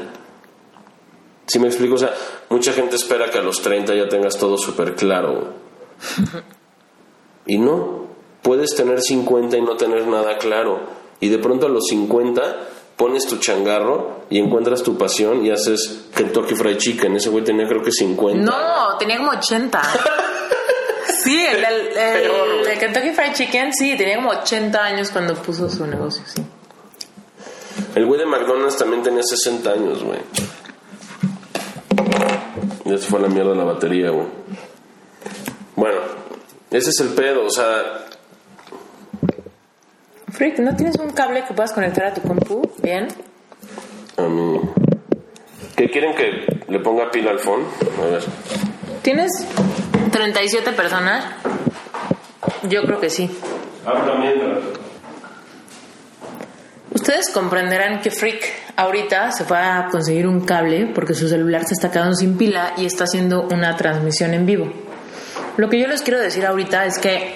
Si me explico? O sea, mucha gente espera que a los 30 ya tengas todo súper claro. [laughs] Y no, puedes tener 50 y no tener nada claro. Y de pronto a los 50 pones tu changarro y encuentras tu pasión y haces Kentucky Fried Chicken. Ese güey tenía creo que 50. No, tenía como 80. [laughs] sí, el, el, Kentucky Fried Chicken, sí, tenía como 80 años cuando puso su negocio, sí. El güey de McDonald's también tenía 60 años, güey. Ya se fue la mierda la batería, güey. Bueno, ese es el pedo, o sea. Freak, ¿no tienes un cable que puedas conectar a tu compu? Bien. A mí. ¿Qué quieren que le ponga pila al phone? A ver. ¿Tienes 37 personas? Yo creo que sí. Habla mientras. Ustedes comprenderán que Freak ahorita se fue a conseguir un cable porque su celular se está quedando sin pila y está haciendo una transmisión en vivo. Lo que yo les quiero decir ahorita es que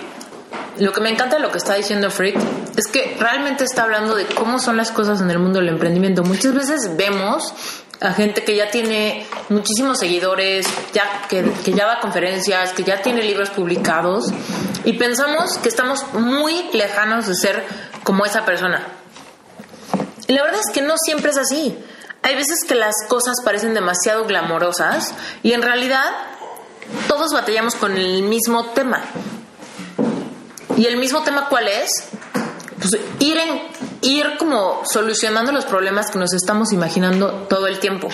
lo que me encanta de lo que está diciendo Freak es que realmente está hablando de cómo son las cosas en el mundo del emprendimiento. Muchas veces vemos a gente que ya tiene muchísimos seguidores, ya, que, que ya va a conferencias, que ya tiene libros publicados y pensamos que estamos muy lejanos de ser como esa persona. Y la verdad es que no siempre es así. Hay veces que las cosas parecen demasiado glamorosas y en realidad todos batallamos con el mismo tema. ¿Y el mismo tema cuál es? Pues ir, en, ir como solucionando los problemas que nos estamos imaginando todo el tiempo.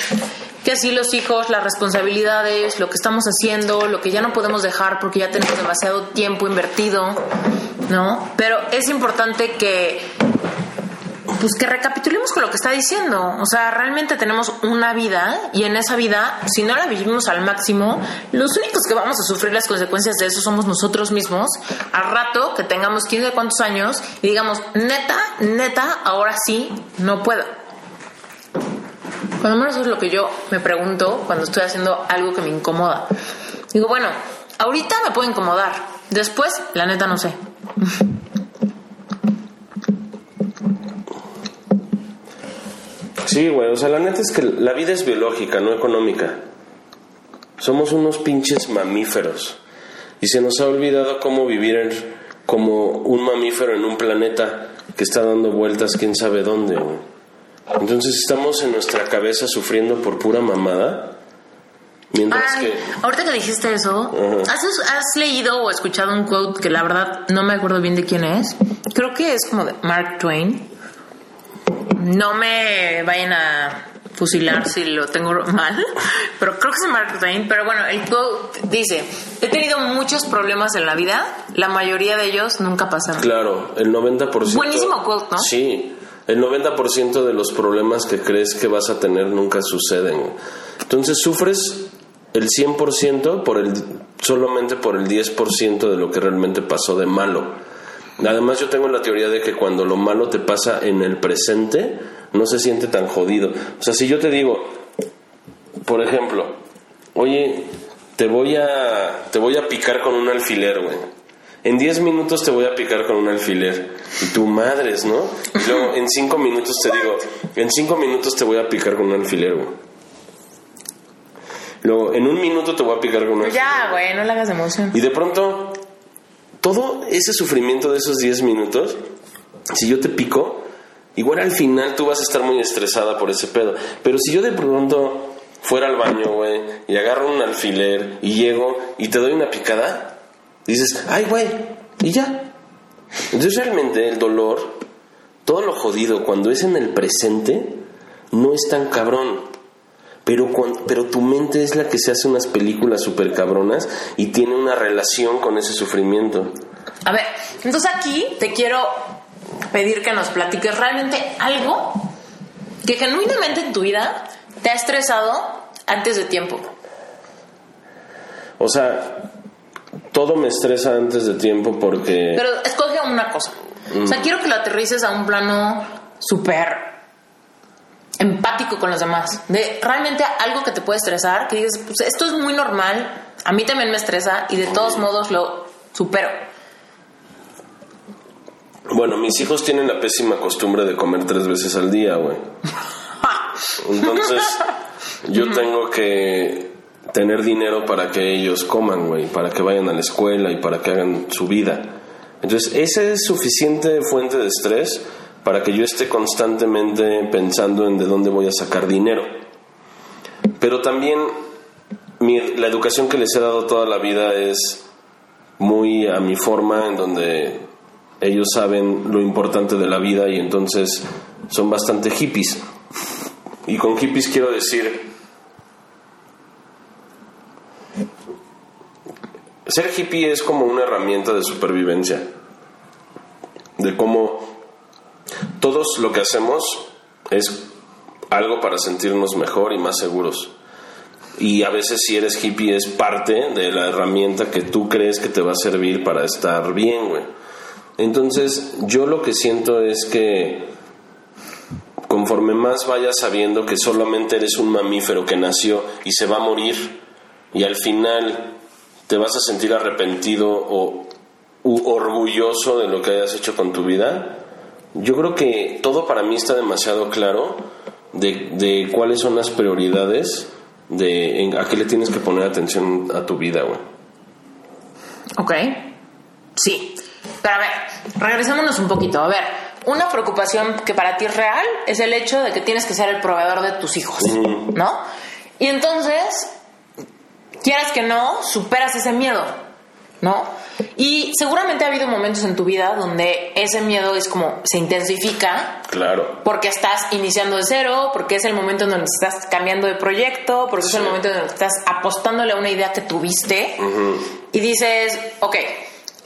Que así los hijos, las responsabilidades, lo que estamos haciendo, lo que ya no podemos dejar porque ya tenemos demasiado tiempo invertido, ¿no? Pero es importante que pues que recapitulemos con lo que está diciendo. O sea, realmente tenemos una vida y en esa vida, si no la vivimos al máximo, los únicos que vamos a sufrir las consecuencias de eso somos nosotros mismos. Al rato que tengamos 15 cuántos años y digamos, neta, neta, ahora sí, no puedo. Cuando menos es lo que yo me pregunto cuando estoy haciendo algo que me incomoda. Digo, bueno, ahorita me puedo incomodar. Después, la neta, no sé. [laughs] Sí, güey, o sea, la neta es que la vida es biológica, no económica. Somos unos pinches mamíferos. Y se nos ha olvidado cómo vivir como un mamífero en un planeta que está dando vueltas quién sabe dónde, güey. Entonces estamos en nuestra cabeza sufriendo por pura mamada. Mientras Ay, que. ahorita que dijiste eso, ¿has, ¿has leído o escuchado un quote que la verdad no me acuerdo bien de quién es? Creo que es como de Mark Twain. No me vayan a fusilar si lo tengo mal, pero creo que es Mark Twain. Pero bueno, el quote dice: He tenido muchos problemas en la vida, la mayoría de ellos nunca pasaron. Claro, el 90%. Buenísimo quote, ¿no? Sí, el 90% de los problemas que crees que vas a tener nunca suceden. Entonces sufres el 100% por el, solamente por el 10% de lo que realmente pasó de malo. Además yo tengo la teoría de que cuando lo malo te pasa en el presente, no se siente tan jodido. O sea, si yo te digo, por ejemplo, oye, te voy a, te voy a picar con un alfiler, güey. En 10 minutos te voy a picar con un alfiler. Y tu madres, ¿no? Y luego en 5 minutos te digo, en 5 minutos te voy a picar con un alfiler, güey. Luego, en un minuto te voy a picar con una Ya, güey, no le hagas emoción. Y de pronto, todo ese sufrimiento de esos 10 minutos, si yo te pico, igual al final tú vas a estar muy estresada por ese pedo. Pero si yo de pronto fuera al baño, güey, y agarro un alfiler y llego y te doy una picada, dices, ay, güey, y ya. Entonces realmente el dolor, todo lo jodido, cuando es en el presente, no es tan cabrón. Pero, pero tu mente es la que se hace unas películas súper cabronas y tiene una relación con ese sufrimiento. A ver, entonces aquí te quiero pedir que nos platiques realmente algo que genuinamente en tu vida te ha estresado antes de tiempo. O sea, todo me estresa antes de tiempo porque... Pero escoge una cosa. O sea, mm. quiero que lo aterrices a un plano súper empático con los demás. De realmente algo que te puede estresar, que dices, pues esto es muy normal, a mí también me estresa y de todos modos lo supero. Bueno, mis hijos tienen la pésima costumbre de comer tres veces al día, güey. [laughs] Entonces, yo tengo que tener dinero para que ellos coman, güey, para que vayan a la escuela y para que hagan su vida. Entonces, esa es suficiente fuente de estrés para que yo esté constantemente pensando en de dónde voy a sacar dinero. Pero también la educación que les he dado toda la vida es muy a mi forma, en donde ellos saben lo importante de la vida y entonces son bastante hippies. Y con hippies quiero decir, ser hippie es como una herramienta de supervivencia, de cómo todos lo que hacemos es algo para sentirnos mejor y más seguros. Y a veces si eres hippie es parte de la herramienta que tú crees que te va a servir para estar bien, güey. Entonces yo lo que siento es que conforme más vayas sabiendo que solamente eres un mamífero que nació y se va a morir y al final te vas a sentir arrepentido o orgulloso de lo que hayas hecho con tu vida, yo creo que todo para mí está demasiado claro de, cuáles son las prioridades, de a qué le tienes que poner atención a tu vida, güey. Ok. Sí. Pero a ver, regresémonos un poquito. A ver, una preocupación que para ti es real es el hecho de que tienes que ser el proveedor de tus hijos, ¿no? Y entonces, quieras que no, superas ese miedo, ¿no? Y seguramente ha habido momentos en tu vida donde ese miedo es como se intensifica. Claro. Porque estás iniciando de cero, porque es el momento en donde estás cambiando de proyecto, porque es el momento en donde estás apostándole a una idea que tuviste y dices, ok,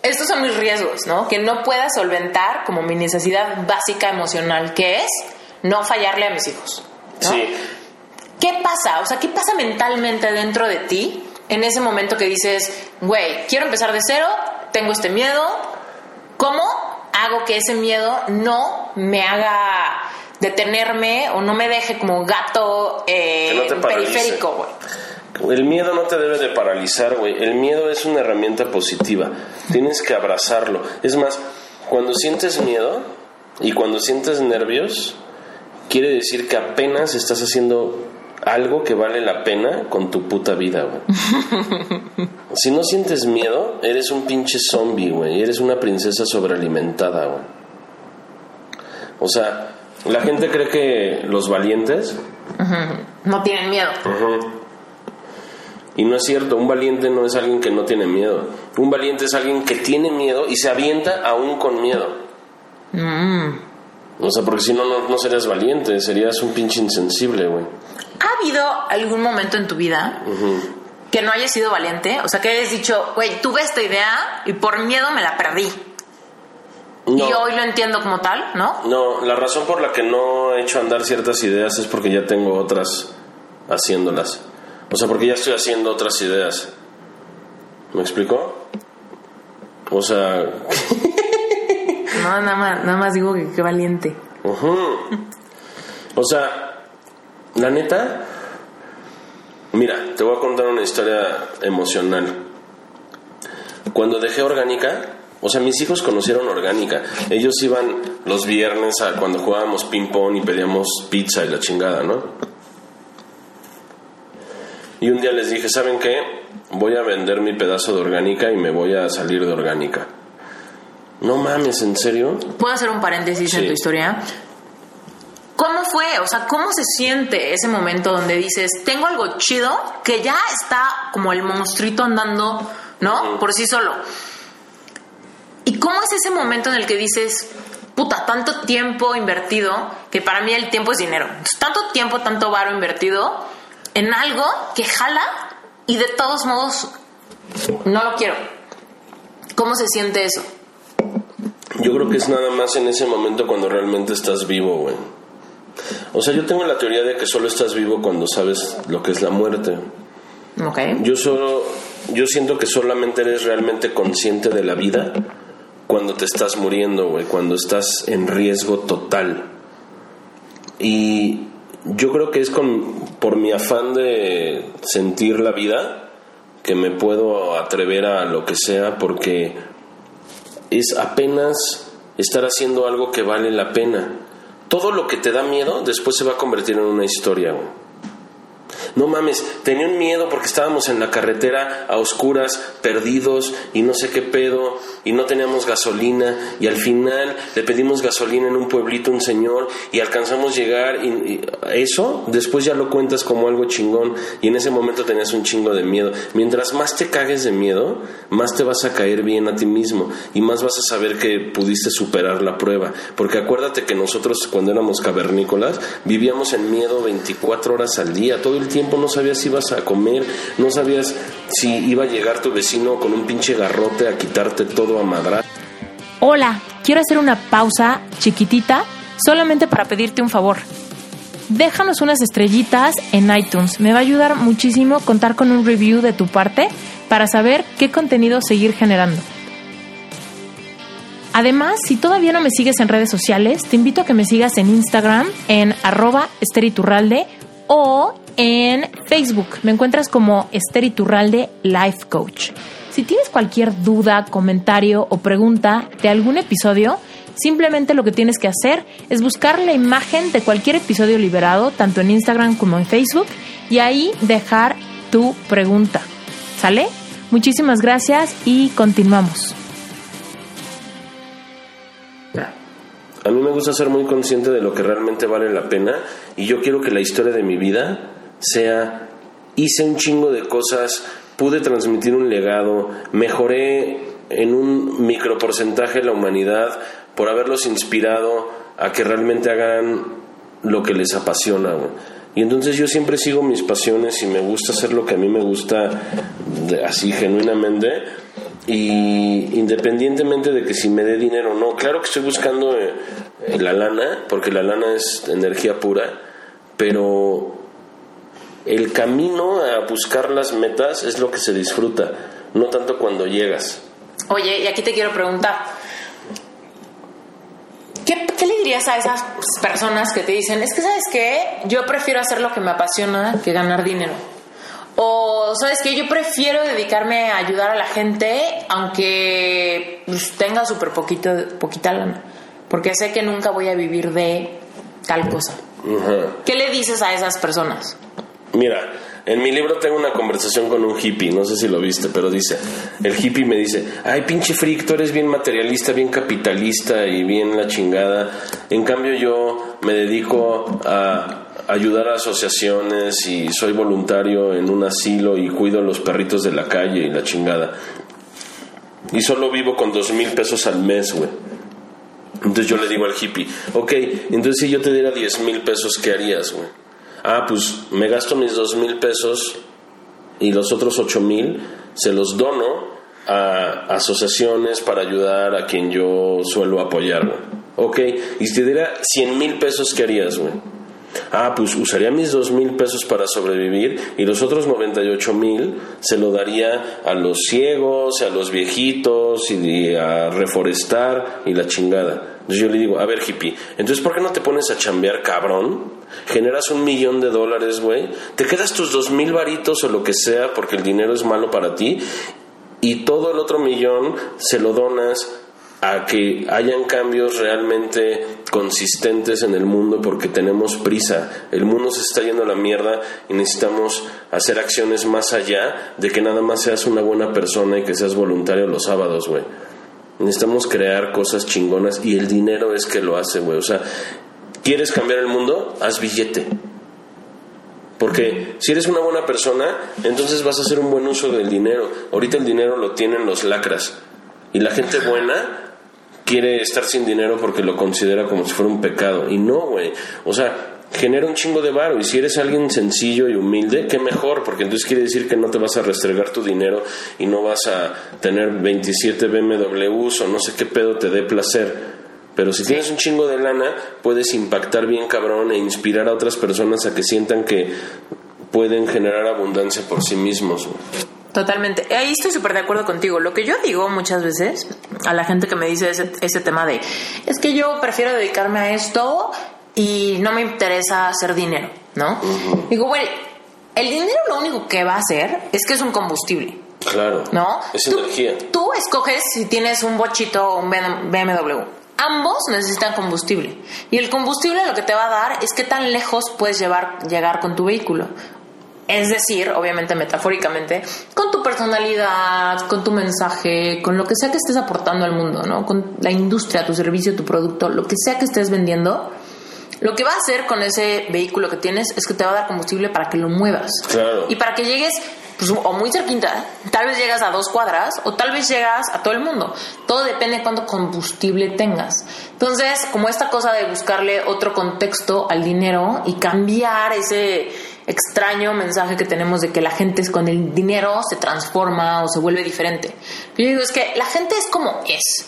estos son mis riesgos, ¿no? Que no pueda solventar como mi necesidad básica emocional, que es no fallarle a mis hijos. Sí. ¿Qué pasa? O sea, ¿qué pasa mentalmente dentro de ti en ese momento que dices, güey, quiero empezar de cero, tengo este miedo, ¿cómo hago que ese miedo no me haga detenerme o no me deje como gato eh, periférico, güey? El miedo no te debe de paralizar, güey. El miedo es una herramienta positiva. Tienes que abrazarlo. Es más, cuando sientes miedo y cuando sientes nervios, quiere decir que apenas estás haciendo algo que vale la pena con tu puta vida, güey. [laughs] si no sientes miedo, eres un pinche zombie, güey. Eres una princesa sobrealimentada, güey. O sea, la gente cree que los valientes no tienen miedo. Y no es cierto, un valiente no es alguien que no tiene miedo. Un valiente es alguien que tiene miedo y se avienta aún con miedo. Mm. O sea, porque si no, no serías valiente, serías un pinche insensible, güey. ¿Ha habido algún momento en tu vida que no hayas sido valiente? O sea, que hayas dicho, güey, tuve esta idea y por miedo me la perdí. Y hoy lo entiendo como tal, ¿no? No, la razón por la que no he hecho andar ciertas ideas es porque ya tengo otras haciéndolas. O sea, porque ya estoy haciendo otras ideas. ¿Me explico? O sea... [laughs] no, nada más, nada más digo que qué valiente. O sea, la neta, mira, te voy a contar una historia emocional. Cuando dejé orgánica, o sea, mis hijos conocieron orgánica. Ellos iban los viernes a cuando jugábamos ping pong y pedíamos pizza y la chingada, ¿no? Y un día les dije, ¿saben qué? Voy a vender mi pedazo de orgánica y me voy a salir de orgánica. No mames, ¿en serio? ¿Puedo hacer un paréntesis en tu historia? ¿Cómo fue? O sea, ¿cómo se siente ese momento donde dices, tengo algo chido que ya está como el monstruito andando, ¿no? Por sí solo. ¿Y cómo es ese momento en el que dices, puta, tanto tiempo invertido, que para mí el tiempo es dinero, Entonces, tanto tiempo, tanto varo invertido en algo que jala y de todos modos no lo quiero? ¿Cómo se siente eso? Yo creo que es nada más en ese momento cuando realmente estás vivo, güey. O sea, yo tengo la teoría de que solo estás vivo cuando sabes lo que es la muerte. Ok. Yo solo, yo siento que solamente eres realmente consciente de la vida cuando te estás muriendo, güey, cuando estás en riesgo total. Y yo creo que es con, por mi afán de sentir la vida que me puedo atrever a lo que sea porque es apenas estar haciendo algo que vale la pena. Todo lo que te da miedo después se va a convertir en una historia. No mames, tenía un miedo porque estábamos en la carretera a oscuras, perdidos y no sé qué pedo y no teníamos gasolina y al final le pedimos gasolina en un pueblito a un señor y alcanzamos llegar y, y eso después ya lo cuentas como algo chingón y en ese momento tenías un chingo de miedo. Mientras más te cagues de miedo, más te vas a caer bien a ti mismo y más vas a saber que pudiste superar la prueba. Porque acuérdate que nosotros cuando éramos cavernícolas vivíamos en miedo 24 horas al día, todo el tiempo no sabías si ibas a comer, no sabías si iba a llegar tu vecino con un pinche garrote a quitarte todo a. Hola, quiero hacer una pausa chiquitita solamente para pedirte un favor. Déjanos unas estrellitas en iTunes. Me va a ayudar muchísimo contar con un review de tu parte para saber qué contenido seguir generando. Además, si todavía no me sigues en redes sociales, te invito a que me sigas en Instagram en arroba esteriturralde o en Facebook. Me encuentras como Esteriturralde Life Coach. Si tienes cualquier duda, comentario o pregunta de algún episodio, simplemente lo que tienes que hacer es buscar la imagen de cualquier episodio liberado, tanto en Instagram como en Facebook, y ahí dejar tu pregunta. ¿Sale? Muchísimas gracias y continuamos. A mí me gusta ser muy consciente de lo que realmente vale la pena y yo quiero que la historia de mi vida sea hice un chingo de cosas, pude transmitir un legado, mejoré en un microporcentaje la humanidad por haberlos inspirado a que realmente hagan lo que les apasiona. Y entonces yo siempre sigo mis pasiones y me gusta hacer lo que a mí me gusta así genuinamente y independientemente de que si me dé dinero o no, claro que estoy buscando eh, la lana, porque la lana es energía pura, pero el camino a buscar las metas es lo que se disfruta, no tanto cuando llegas. Oye, y aquí te quiero preguntar. ¿Qué, qué le dirías a esas personas que te dicen, es que sabes qué, yo prefiero hacer lo que me apasiona que ganar dinero? O sabes que yo prefiero dedicarme a ayudar a la gente aunque pues, tenga súper poquito, poquita lana, porque sé que nunca voy a vivir de tal cosa. ¿Qué le dices a esas personas? Mira, en mi libro tengo una conversación con un hippie, no sé si lo viste, pero dice, el hippie me dice, ay pinche freak, tú eres bien materialista, bien capitalista y bien la chingada. En cambio yo me dedico a ayudar a asociaciones y soy voluntario en un asilo y cuido a los perritos de la calle y la chingada. Y solo vivo con dos mil pesos al mes, güey. Entonces yo le digo al hippie, ok, entonces si yo te diera 10 mil pesos, ¿qué harías, güey? Ah, pues me gasto mis dos mil pesos y los otros ocho mil se los dono a asociaciones para ayudar a quien yo suelo apoyar. Ok, y si te diera 100 mil pesos, ¿qué harías, güey? Ah, pues usaría mis dos mil pesos para sobrevivir y los otros 98 mil se lo daría a los ciegos, a los viejitos y a reforestar y la chingada. Entonces yo le digo, a ver hippie, entonces ¿por qué no te pones a chambear cabrón? Generas un millón de dólares, güey. Te quedas tus dos mil varitos o lo que sea porque el dinero es malo para ti y todo el otro millón se lo donas a que hayan cambios realmente consistentes en el mundo porque tenemos prisa. El mundo se está yendo a la mierda y necesitamos hacer acciones más allá de que nada más seas una buena persona y que seas voluntario los sábados, güey. Necesitamos crear cosas chingonas y el dinero es que lo hace, güey. O sea, ¿quieres cambiar el mundo? Haz billete. Porque si eres una buena persona, entonces vas a hacer un buen uso del dinero. Ahorita el dinero lo tienen los lacras. Y la gente buena quiere estar sin dinero porque lo considera como si fuera un pecado. Y no, güey. O sea, genera un chingo de varo. Y si eres alguien sencillo y humilde, qué mejor, porque entonces quiere decir que no te vas a restregar tu dinero y no vas a tener 27 BMWs o no sé qué pedo te dé placer. Pero si tienes un chingo de lana, puedes impactar bien cabrón e inspirar a otras personas a que sientan que pueden generar abundancia por sí mismos. Totalmente. Ahí estoy súper de acuerdo contigo. Lo que yo digo muchas veces a la gente que me dice ese, ese tema de, es que yo prefiero dedicarme a esto y no me interesa hacer dinero, ¿no? Digo, bueno, el dinero lo único que va a hacer es que es un combustible. Claro. ¿No? Es tú, energía. Tú escoges si tienes un bochito o un BMW. Ambos necesitan combustible. Y el combustible lo que te va a dar es qué tan lejos puedes llevar, llegar con tu vehículo. Es decir, obviamente metafóricamente, con tu personalidad, con tu mensaje, con lo que sea que estés aportando al mundo, ¿no? Con la industria, tu servicio, tu producto, lo que sea que estés vendiendo, lo que va a hacer con ese vehículo que tienes es que te va a dar combustible para que lo muevas. Claro. Y para que llegues pues, o muy cerquita, tal vez llegas a dos cuadras o tal vez llegas a todo el mundo. Todo depende de cuánto combustible tengas. Entonces, como esta cosa de buscarle otro contexto al dinero y cambiar ese extraño mensaje que tenemos de que la gente con el dinero se transforma o se vuelve diferente. Yo digo, es que la gente es como es.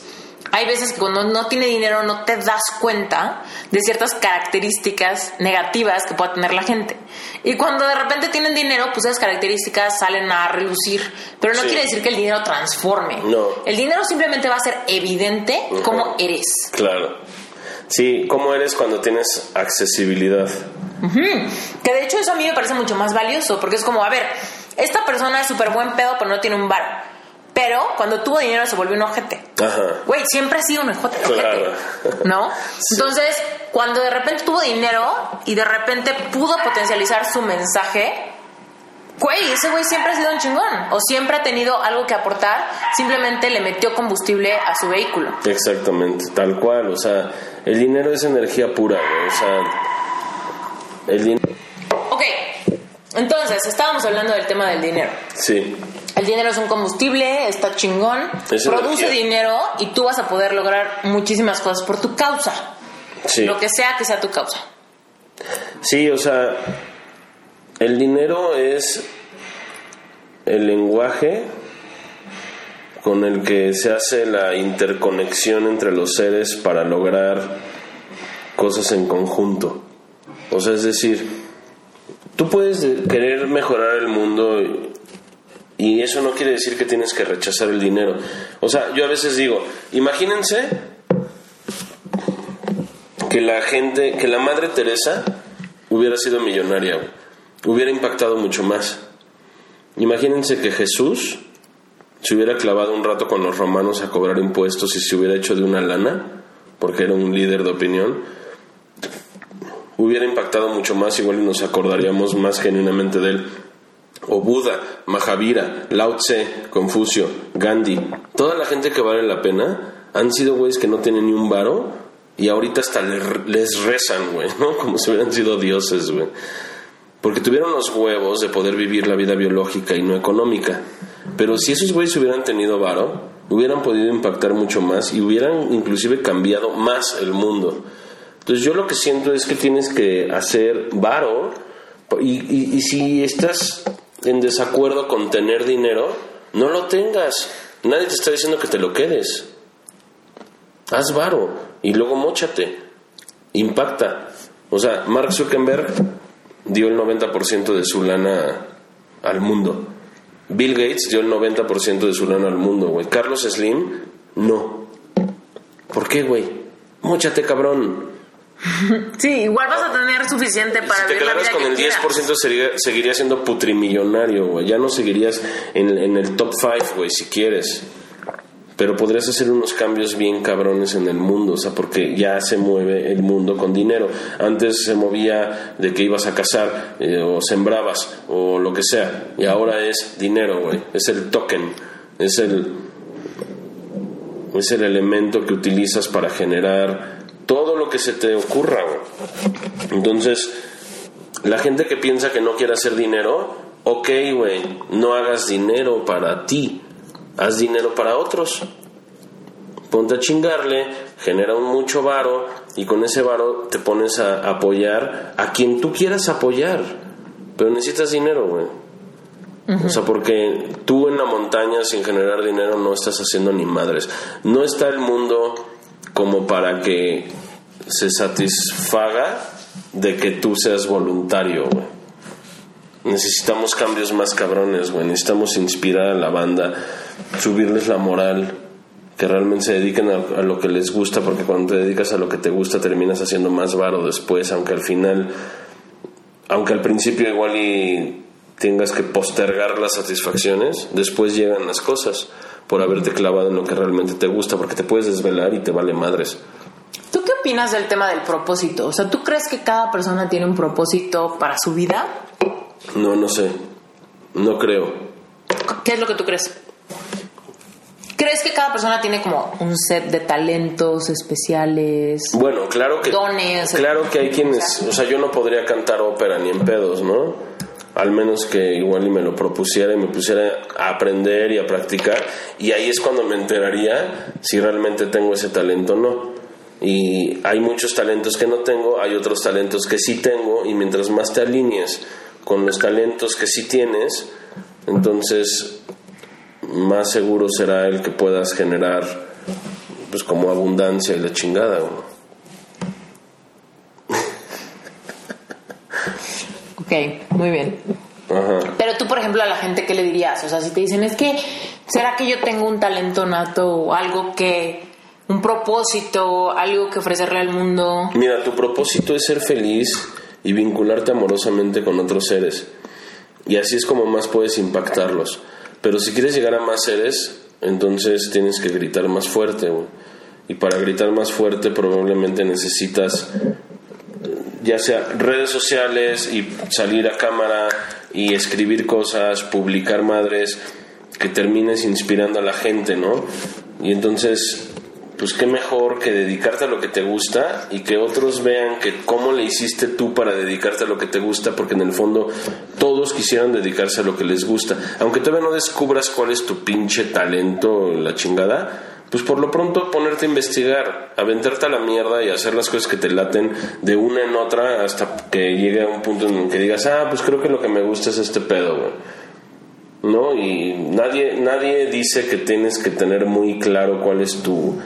Hay veces que cuando no tiene dinero no te das cuenta de ciertas características negativas que pueda tener la gente. Y cuando de repente tienen dinero, pues esas características salen a relucir. Pero no Sí. quiere decir que el dinero transforme. No. El dinero simplemente va a ser evidente cómo eres. Claro. Sí, ¿cómo eres cuando tienes accesibilidad? Que de hecho eso a mí me parece mucho más valioso, porque es como, a ver, esta persona es súper buen pedo, pero no tiene un bar. Pero cuando tuvo dinero se volvió un ojete. Ajá. Güey, siempre ha sido un ojete. Claro. ¿No? [laughs] Entonces, cuando de repente tuvo dinero y de repente pudo potencializar su mensaje, güey, ese güey siempre ha sido un chingón. O siempre ha tenido algo que aportar, simplemente le metió combustible a su vehículo. Exactamente, tal cual. O sea, el dinero es energía pura. O sea, el dinero. Ok, entonces, estábamos hablando del tema del dinero. Sí, El dinero es un combustible, está chingón, Es produce energía. dinero y tú vas a poder lograr muchísimas cosas por tu causa. sí. Lo que sea que sea tu causa. Sí, o sea, el dinero es el lenguaje con el que se hace la interconexión entre los seres para lograr cosas en conjunto. O sea, es decir, tú puedes de- querer mejorar el mundo y, y eso no quiere decir que tienes que rechazar el dinero. O sea, yo a veces digo, imagínense que la gente, que la Madre Teresa hubiera sido millonaria, hubiera impactado mucho más. Imagínense que Jesús se hubiera clavado un rato con los romanos a cobrar impuestos y se hubiera hecho de una lana, porque era un líder de opinión, hubiera impactado mucho más, igual y nos acordaríamos más genuinamente de él. O Buda, Mahavira, Lao Tse, Confucio, Gandhi, toda la gente que vale la pena han sido güeyes que no tienen ni un varo y ahorita hasta le- les rezan, güey, ¿no? [laughs] Como si hubieran sido dioses, güey. Porque tuvieron los huevos de poder vivir la vida biológica y no económica. Pero si esos güeyes hubieran tenido varo, hubieran podido impactar mucho más y hubieran inclusive cambiado más el mundo. Entonces yo lo que siento es que tienes que hacer varo y, y- si estás en desacuerdo con tener dinero, no lo tengas. Nadie te está diciendo que te lo quedes. Haz varo y luego mochate. Impacta. O sea, Mark Zuckerberg dio el 90% de su lana al mundo. Bill Gates dio el 90% de su lana al mundo, güey. Carlos Slim, no. ¿Por qué, güey? Móchate, cabrón. [laughs] Sí, igual vas a tener suficiente para Si te vivir la quedaras vida con que el quieras. 10% sería, seguirías siendo putrimillonario, güey. Ya no seguirías en, en el top 5, güey, si quieres. pero podrías hacer unos cambios bien cabrones en el mundo, o sea, porque ya se mueve el mundo con dinero. Antes se movía de que ibas a cazar eh, o sembrabas o lo que sea, y ahora es dinero, güey, es el token, es el es el elemento que utilizas para generar todo lo que se te ocurra. Entonces, la gente que piensa que no quiere hacer dinero, ok, güey, no hagas dinero para ti haz dinero para otros. Ponte a chingarle, genera un mucho varo y con ese varo te pones a apoyar a quien tú quieras apoyar. Pero necesitas dinero, güey. O sea, porque tú en la montaña sin generar dinero no estás haciendo ni madres. No está el mundo como para que se satisfaga de que tú seas voluntario, güey. Necesitamos cambios más cabrones, güey. Necesitamos inspirar a la banda subirles la moral, que realmente se dediquen a, lo que les gusta, porque cuando te dedicas a lo que te gusta terminas haciendo más varo después, aunque al final, aunque al principio igual y tengas que postergar las satisfacciones, después llegan las cosas por haberte clavado en lo que realmente te gusta, porque te puedes desvelar y te vale madres. ¿Tú qué opinas del tema del propósito? O sea, ¿tú crees que cada persona tiene un propósito para su vida? No, no sé. No creo. ¿Qué es lo que tú crees? ¿Crees que cada persona tiene como un set de talentos especiales? Bueno, claro que. Dones. Claro que hay quienes. O sea, yo no podría cantar ópera ni en pedos, ¿no? Al menos que igual y me lo propusiera y me pusiera a aprender y a practicar. Y ahí es cuando me enteraría si realmente tengo ese talento o no. Y hay muchos talentos que no tengo, hay otros talentos que sí tengo. Y mientras más te alinees con los talentos que sí tienes, entonces más seguro será el que puedas generar pues como abundancia y la chingada ok muy bien. Pero tú por ejemplo a la gente qué le dirías o sea si te dicen es que será que yo tengo un talento nato o algo que un propósito algo que ofrecerle al mundo mira tu propósito es ser feliz y vincularte amorosamente con otros seres. Y así es como más puedes impactarlos. Pero si quieres llegar a más seres, entonces tienes que gritar más fuerte. Y para gritar más fuerte probablemente necesitas ya sea redes sociales y salir a cámara y escribir cosas, publicar madres, que termines inspirando a la gente, ¿no? Y entonces pues qué mejor que dedicarte a lo que te gusta y que otros vean que cómo le hiciste tú para dedicarte a lo que te gusta, porque en el fondo todos quisieran dedicarse a lo que les gusta. Aunque todavía no descubras cuál es tu pinche talento, la chingada, pues por lo pronto ponerte a investigar, aventarte a la mierda y hacer las cosas que te laten de una en otra hasta que llegue a un punto en el que digas, ah, pues creo que lo que me gusta es este pedo, güey. ¿No? Y nadie, nadie dice que tienes que tener muy claro cuál es tu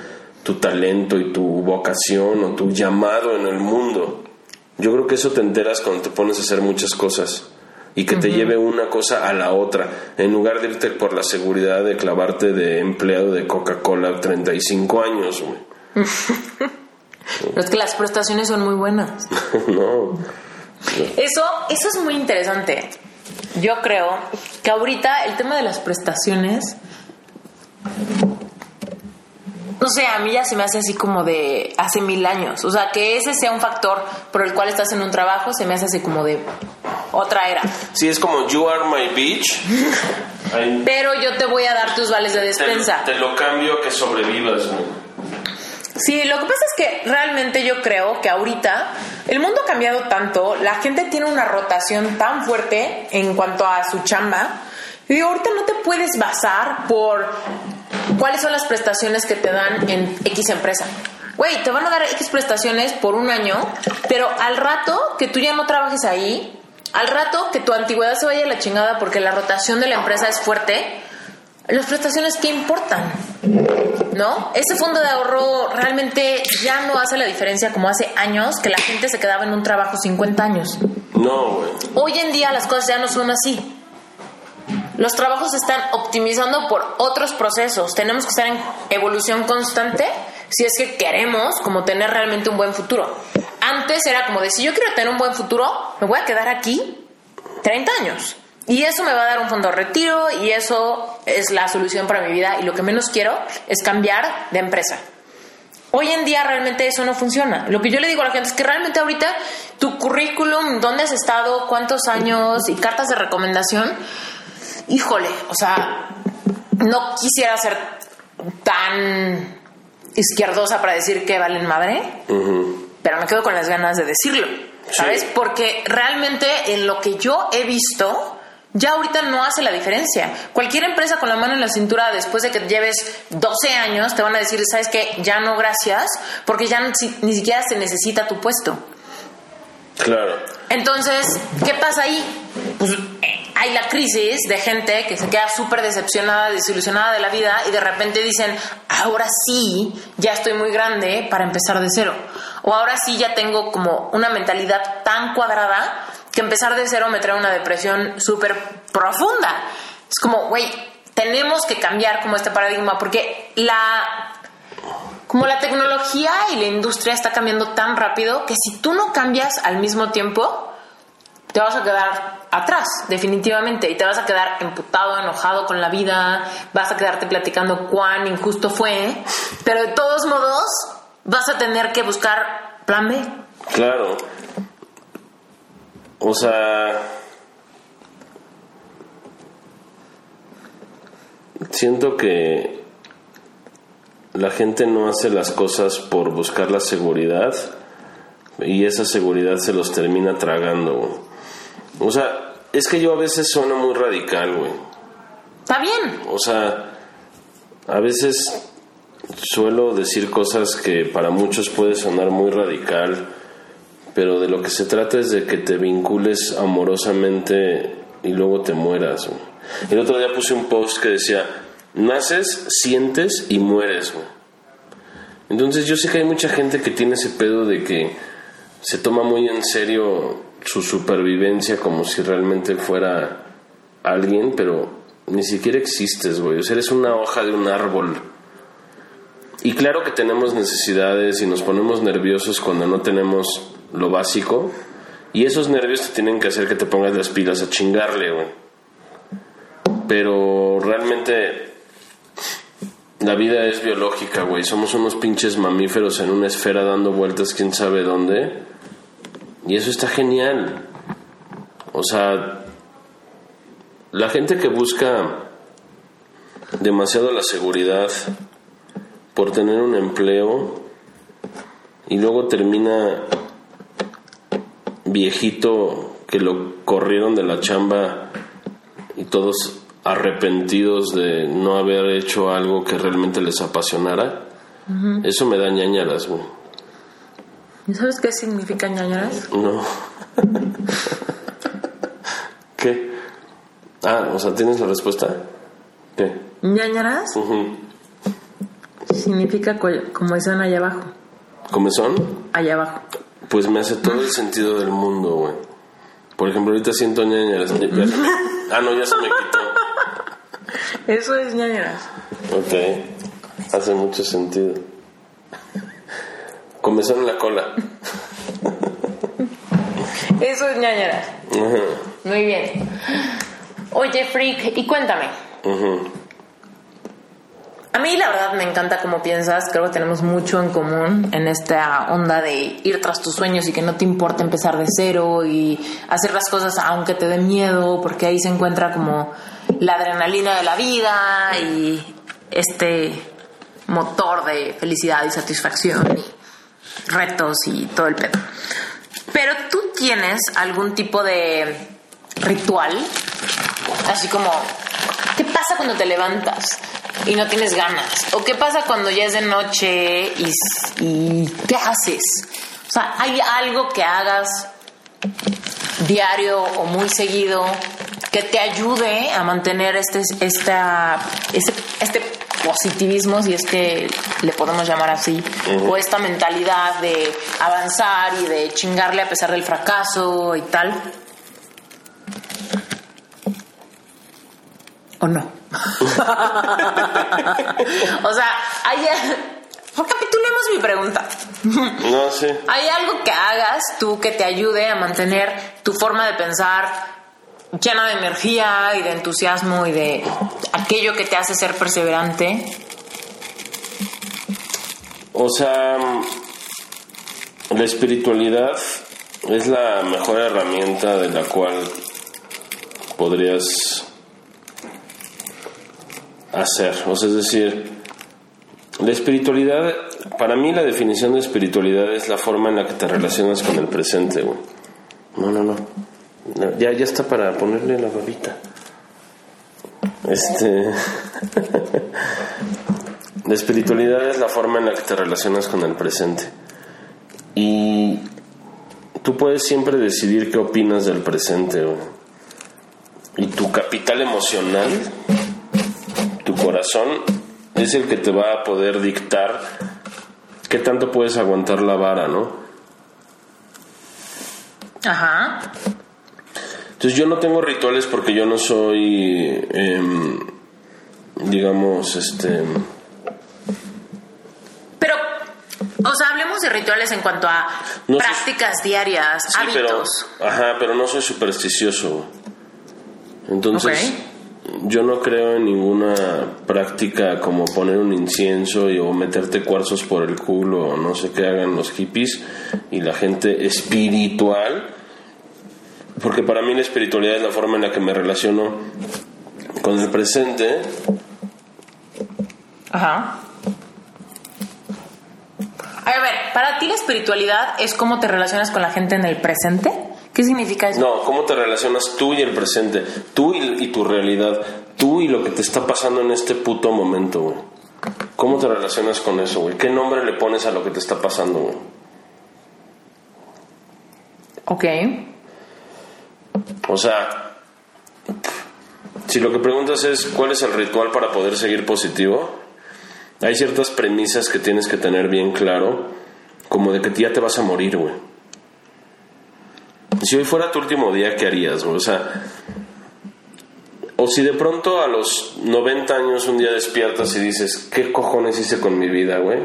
tu talento y tu vocación o tu llamado en el mundo. Yo creo que eso te enteras cuando te pones a hacer muchas cosas y que te lleve una cosa a la otra, en lugar de irte por la seguridad de clavarte de empleado de Coca-Cola 35 años. Pero [laughs] es que las prestaciones son muy buenas. [laughs] no. Eso, eso es muy interesante. Yo creo que ahorita el tema de las prestaciones no sé, a mí ya se me hace así como de hace mil años. O sea, que ese sea un factor por el cual estás en un trabajo, se me hace así como de otra era. Sí, es como you are my bitch. Pero yo te voy a dar tus vales de despensa. Te, lo cambio que sobrevivas. Sí, lo que pasa es que realmente yo creo que ahorita el mundo ha cambiado tanto, la gente tiene una rotación tan fuerte en cuanto a su chamba. Y ahorita no te puedes basar por ¿Cuáles son las prestaciones que te dan en X empresa? Güey, te van a dar X prestaciones por un año, pero al rato que tú ya no trabajes ahí, al rato que tu antigüedad se vaya a la chingada porque la rotación de la empresa es fuerte, las prestaciones qué importan, ¿no? Ese fondo de ahorro realmente ya no hace la diferencia como hace años que la gente se quedaba en un trabajo 50 años. No, güey. Hoy en día las cosas ya no son así. Los trabajos se están optimizando por otros procesos. Tenemos que estar en evolución constante si es que queremos como tener realmente un buen futuro. Antes era como de si yo quiero tener un buen futuro, me voy a quedar aquí 30 años. Y eso me va a dar un fondo de retiro y eso es la solución para mi vida y lo que menos quiero es cambiar de empresa. Hoy en día realmente eso no funciona. Lo que yo le digo a la gente es que realmente ahorita tu currículum, dónde has estado, cuántos años y cartas de recomendación, híjole, o sea, no quisiera ser tan izquierdosa para decir que valen madre, pero me quedo con las ganas de decirlo, ¿sabes? Porque realmente en lo que yo he visto, ya ahorita no hace la diferencia. Cualquier empresa con la mano en la cintura después de que lleves 12 años te van a decir, ¿sabes qué? Ya no, gracias, porque ya ni siquiera se necesita tu puesto. Claro. Entonces, ¿qué pasa ahí? Pues hay la crisis de gente que se queda súper decepcionada, desilusionada de la vida y de repente dicen, ahora sí, ya estoy muy grande para empezar de cero. O ahora sí ya tengo como una mentalidad tan cuadrada que empezar de cero me trae una depresión súper profunda. Es como, güey, tenemos que cambiar como este paradigma porque la como la tecnología y la industria está cambiando tan rápido que si tú no cambias al mismo tiempo, te vas a quedar atrás, definitivamente, y te vas a quedar emputado, enojado con la vida, vas a quedarte platicando cuán injusto fue, pero de todos modos vas a tener que buscar plan B. Claro. O sea, siento que la gente no hace las cosas por buscar la seguridad y esa seguridad se los termina tragando. O sea, es que yo a veces sueno muy radical, güey. Está bien. O sea, a veces suelo decir cosas que para muchos puede sonar muy radical pero de lo que se trata es de que te vincules amorosamente y luego te mueras. El otro día puse un post que decía, naces, sientes y mueres. Entonces yo sé que hay mucha gente que tiene ese pedo de que se toma muy en serio su supervivencia como si realmente fuera alguien, pero ni siquiera existes, güey. O sea, eres una hoja de un árbol. Y claro que tenemos necesidades y nos ponemos nerviosos cuando no tenemos lo básico. Y esos nervios te tienen que hacer que te pongas las pilas a chingarle, güey. Pero realmente la vida es biológica, güey. Somos unos pinches mamíferos en una esfera dando vueltas quién sabe dónde. Y eso está genial. O sea, la gente que busca demasiado la seguridad por tener un empleo y luego termina viejito que lo corrieron de la chamba y todos arrepentidos de no haber hecho algo que realmente les apasionara, eso me da ñañaras, güey. ¿Y sabes qué significa ñañaras? No. ¿Qué? Ah, o sea, ¿tienes la respuesta? ¿Qué? ñañaras significa comezón allá abajo. ¿Comezón? Allá abajo. Pues me hace todo el sentido del mundo, güey. Por ejemplo, ahorita siento ñañaras. [laughs] Ah, no, ya se me quitó. Eso es ñañaras. Ok. Hace mucho sentido. Comezón en la cola. Eso es ñañaras. Muy bien. Oye, Freak, y cuéntame. A mí la verdad me encanta cómo piensas, creo que tenemos mucho en común en esta onda de ir tras tus sueños y que no te importa empezar de cero y hacer las cosas aunque te dé miedo, porque ahí se encuentra como la adrenalina de la vida y este motor de felicidad y satisfacción y retos y todo el pedo. Pero tú tienes algún tipo de ritual, así como, ¿qué pasa cuando te levantas? y no tienes ganas? ¿O qué pasa cuando ya es de noche y, qué haces? O sea, ¿hay algo que hagas diario o muy seguido que te ayude a mantener este, esta, este, este positivismo, si es que le podemos llamar así, o esta mentalidad de avanzar y de chingarle a pesar del fracaso y tal? ¿O no? [laughs] o sea, hay... Recapitulemos mi pregunta. No, ¿Hay algo que hagas tú que te ayude a mantener tu forma de pensar llena de energía y de entusiasmo y de aquello que te hace ser perseverante. O sea, la espiritualidad es la mejor herramienta de la cual podrías hacer. O sea, es decir, la espiritualidad, para mí la definición de espiritualidad es la forma en la que te relacionas con el presente. No, no, no. Ya, ya está para ponerle la babita. Este. [laughs] la espiritualidad es la forma en la que te relacionas con el presente. Y tú puedes siempre decidir qué opinas del presente. Y tu capital emocional, tu corazón, es el que te va a poder dictar qué tanto puedes aguantar la vara, ¿no? Ajá. Entonces yo no tengo rituales porque yo no soy, em, digamos, este... Pero, o sea, hablemos de rituales en cuanto a No prácticas diarias, Sí, pero, hábitos. ajá, pero no soy supersticioso. Entonces, yo no creo en ninguna práctica como poner un incienso y, o meterte cuarzos por el culo o no sé qué hagan los hippies y la gente espiritual. Porque para mí la espiritualidad es la forma en la que me relaciono con el presente Ajá. A ver, para ti la espiritualidad es cómo te relacionas con la gente en el presente. ¿Qué significa eso? No, ¿cómo te relacionas tú y el presente? Tú y, y tu realidad. Tú y lo que te está pasando en este puto momento, güey. ¿Cómo te relacionas con eso, güey? ¿Qué nombre le pones a lo que te está pasando, güey? Ok. O sea, si lo que preguntas es cuál es el ritual para poder seguir positivo, hay ciertas premisas que tienes que tener bien claro, como de que ya te vas a morir, güey. Si hoy fuera tu último día, ¿qué harías, güey? O sea, o si de pronto a los 90 años un día despiertas y dices, ¿qué cojones hice con mi vida, güey?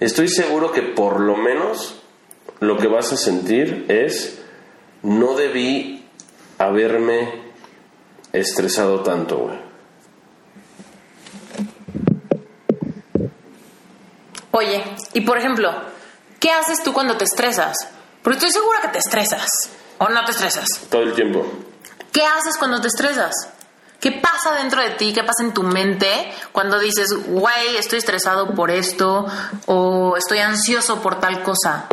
Estoy seguro que por lo menos lo que vas a sentir es, no debí haberme estresado tanto, güey. Oye, y por ejemplo, ¿qué haces tú cuando te estresas? Porque estoy segura que te estresas. ¿O no te estresas? Todo el tiempo. ¿Qué haces cuando te estresas? ¿Qué pasa dentro de ti? ¿Qué pasa en tu mente cuando dices, güey, estoy estresado por esto o estoy ansioso por tal cosa?